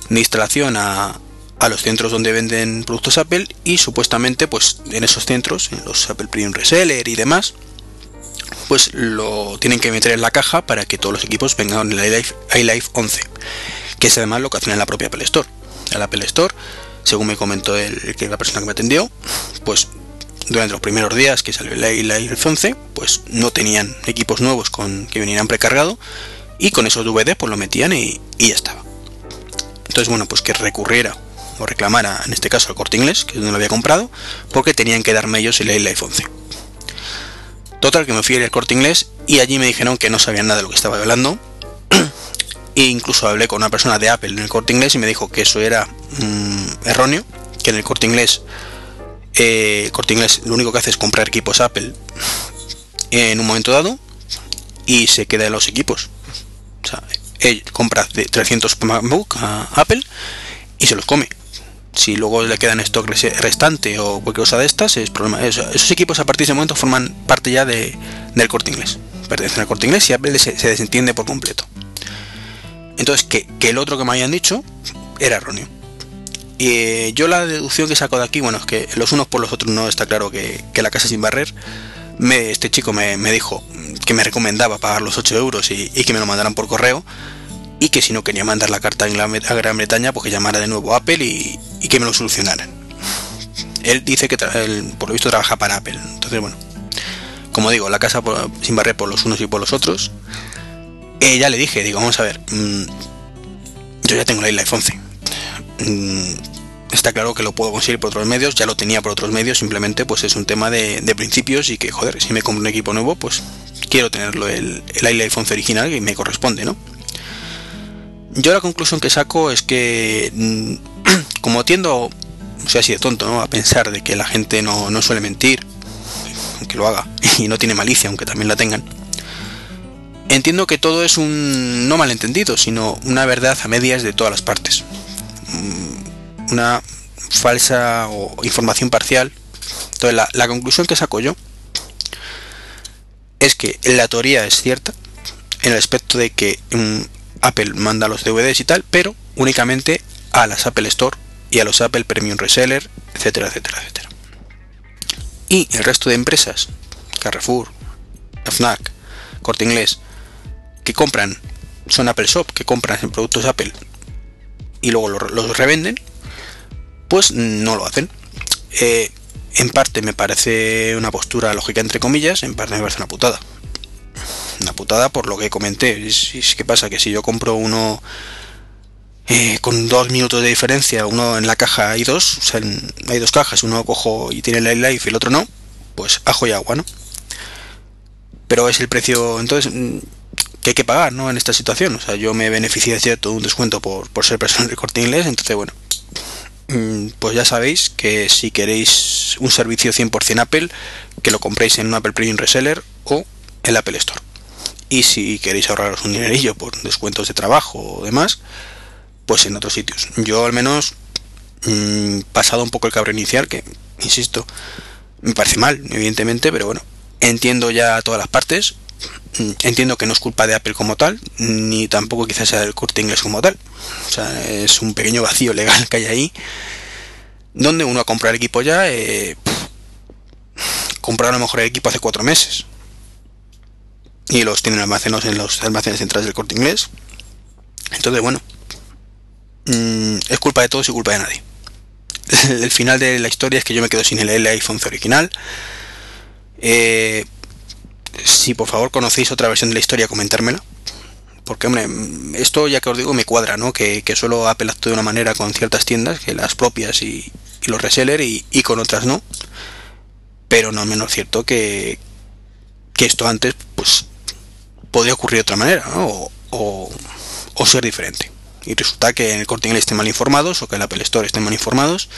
de instalación a, a los centros donde venden productos Apple y supuestamente pues en esos centros, en los Apple Premium Reseller y demás, pues lo tienen que meter en la caja para que todos los equipos vengan en el iLife 11, que es además lo que hacen en la propia Apple Store. El Apple Store, según me comentó el, que la persona que me atendió, pues durante los primeros días que salió el iLife 11, pues no tenían equipos nuevos con que vinieran precargado y con esos DVD pues lo metían y, y ya estaba. Entonces, bueno, pues que recurriera o reclamara, en este caso al corte inglés, que es donde lo había comprado, porque tenían que darme ellos el iPhone 11. Total, que me fui al corte inglés y allí me dijeron que no sabían nada de lo que estaba hablando. e incluso hablé con una persona de Apple en el corte inglés y me dijo que eso era mm, erróneo, que en el corte inglés, eh, corte inglés lo único que hace es comprar equipos Apple en un momento dado y se queda en los equipos. O sea, él compra de 300 MacBook a Apple y se los come si luego le quedan stock restante o cualquier cosa de estas, es problema. Esos equipos a partir de ese momento forman parte ya de, del corte inglés. Pertenecen al corte inglés y Apple se, desentiende por completo. Entonces, que, el otro que me habían dicho era erróneo. Y eh, yo la deducción que saco de aquí, bueno, es que los unos por los otros no está claro que, la casa sin barrer. Me, este chico me, dijo que me recomendaba pagar los 8 euros y, que me lo mandaran por correo. Y que si no quería mandar la carta a Gran Bretaña, pues que llamara de nuevo Apple y, que me lo solucionaran. Él dice que por lo visto trabaja para Apple. Entonces, bueno, como digo, la casa sin barrer por los unos y por los otros. Eh, ya le dije, digo, vamos a ver, mm, yo ya tengo la iPhone 11. Mm, está claro que lo puedo conseguir por otros medios, ya lo tenía por otros medios, simplemente pues es un tema de, principios y que, joder, si me compro un equipo nuevo, pues quiero tenerlo el, el iPhone original que me corresponde, ¿no? Yo la conclusión que saco es que, mm, como tiendo, o sea, así de tonto, ¿no? A pensar de que la gente no, no suele mentir, que lo haga, y no tiene malicia, aunque también la tengan. Entiendo que todo es un no malentendido, sino una verdad a medias de todas las partes. Mm, una falsa o información parcial. Entonces la, la conclusión que saco yo es que la teoría es cierta, en el aspecto de que mm, Apple manda los DVDs y tal, pero únicamente a las Apple Store y a los Apple Premium Reseller, etcétera, etcétera, etcétera. Y el resto de empresas, Carrefour, FNAC, Corte Inglés, que compran, son Apple Shop, que compran productos Apple y luego los, revenden, pues no lo hacen. Eh, en parte me parece una postura lógica entre comillas, en parte me parece una putada. Una putada por lo que comenté. Es, que pasa que si yo compro uno eh, con dos minutos de diferencia, uno en la caja hay dos, o sea, hay dos cajas, uno cojo y tiene el life y el otro no, pues ajo y agua, ¿no? Pero es el precio, entonces, mm, que hay que pagar, ¿no? En esta situación. O sea, yo me beneficio de cierto un descuento por, ser persona de corte inglés, entonces, bueno, mm, pues ya sabéis que si queréis un servicio 100% Apple, que lo compréis en un Apple Premium Reseller o el Apple Store. Y si queréis ahorraros un dinerillo por descuentos de trabajo o demás, pues en otros sitios. Yo al menos, mm, pasado un poco el cabrón inicial, que, insisto, me parece mal, evidentemente, pero bueno, entiendo ya todas las partes. Mm, entiendo que no es culpa de Apple como tal, ni tampoco quizás sea del corte inglés como tal. O sea, es un pequeño vacío legal que hay ahí, donde uno a comprar equipo ya, eh, comprar a lo mejor el equipo hace cuatro meses. Y los tienen almacenados en los almacenes centrales del corte inglés. Entonces, bueno, mm, es culpa de todos y culpa de nadie. El, final de la historia es que yo me quedo sin el iPhone original eh, si por favor conocéis otra versión de la historia, comentármela. Porque, hombre, esto ya que os digo me cuadra, ¿no? Que, solo Apple actúa de una manera con ciertas tiendas, que las propias y, los reseller, y, con otras no. Pero no menos cierto que, que esto antes, pues, podría ocurrir de otra manera, ¿no? O, ser diferente. Y resulta que en el corte inglés estén mal informados o que en la Apple Store estén mal informados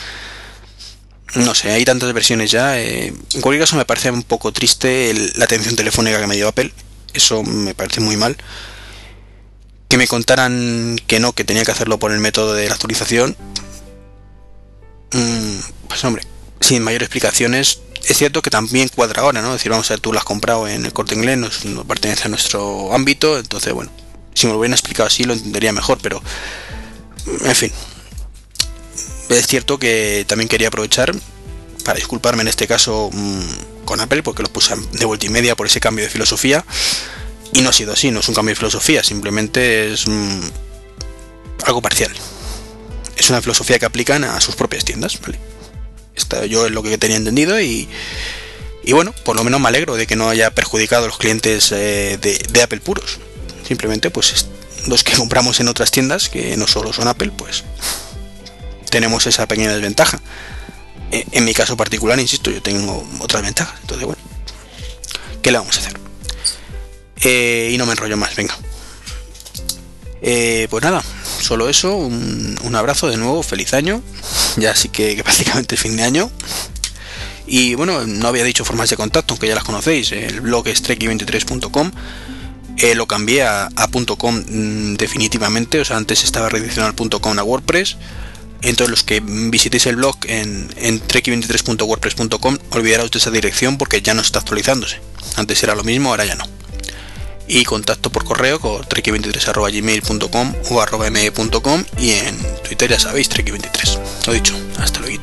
no sé, hay tantas versiones ya. Eh, en cualquier caso me parece un poco triste la atención telefónica que me dio Apple. Eso me parece muy mal. Que me contaran que no, que tenía que hacerlo por el método de la actualización. Mm, pues hombre, sin mayor explicaciones. Es cierto que también cuadra ahora, ¿no? Es decir, vamos a ver, tú lo has comprado en el corte inglés, no, pertenece a nuestro ámbito, entonces bueno, si me lo hubieran explicado así lo entendería mejor, pero en fin, es cierto que también quería aprovechar para disculparme en este caso mm, con Apple porque lo puse de vuelta y media por ese cambio de filosofía y no ha sido así, no es un cambio de filosofía, simplemente es mm, algo parcial. Es una filosofía que aplican a sus propias tiendas, ¿vale? Yo es lo que tenía entendido y, y bueno, por lo menos me alegro de que no haya perjudicado a los clientes eh, de, Apple puros. Simplemente pues los que compramos en otras tiendas que no solo son Apple, pues tenemos esa pequeña desventaja. E, en mi caso particular, insisto, yo tengo otras ventajas. Entonces, bueno, ¿qué le vamos a hacer? Eh, y no me enrollo más, venga. Eh, pues nada, solo eso, un, abrazo de nuevo, feliz año. Ya así que, prácticamente el fin de año. Y bueno, no había dicho formas de contacto, aunque ya las conocéis. El blog es treki23.com. Eh, lo cambié a, .com mm, definitivamente, o sea, antes estaba redireccionado .com a WordPress entonces los que visitéis el blog en, en trek23.wordpress.com olvidaros de esa dirección porque ya no está actualizándose. Antes era lo mismo, ahora ya no. Y contacto por correo con treki23.gmail.com o arroba me.com y en Twitter ya sabéis, treki23. Lo dicho, hasta luego.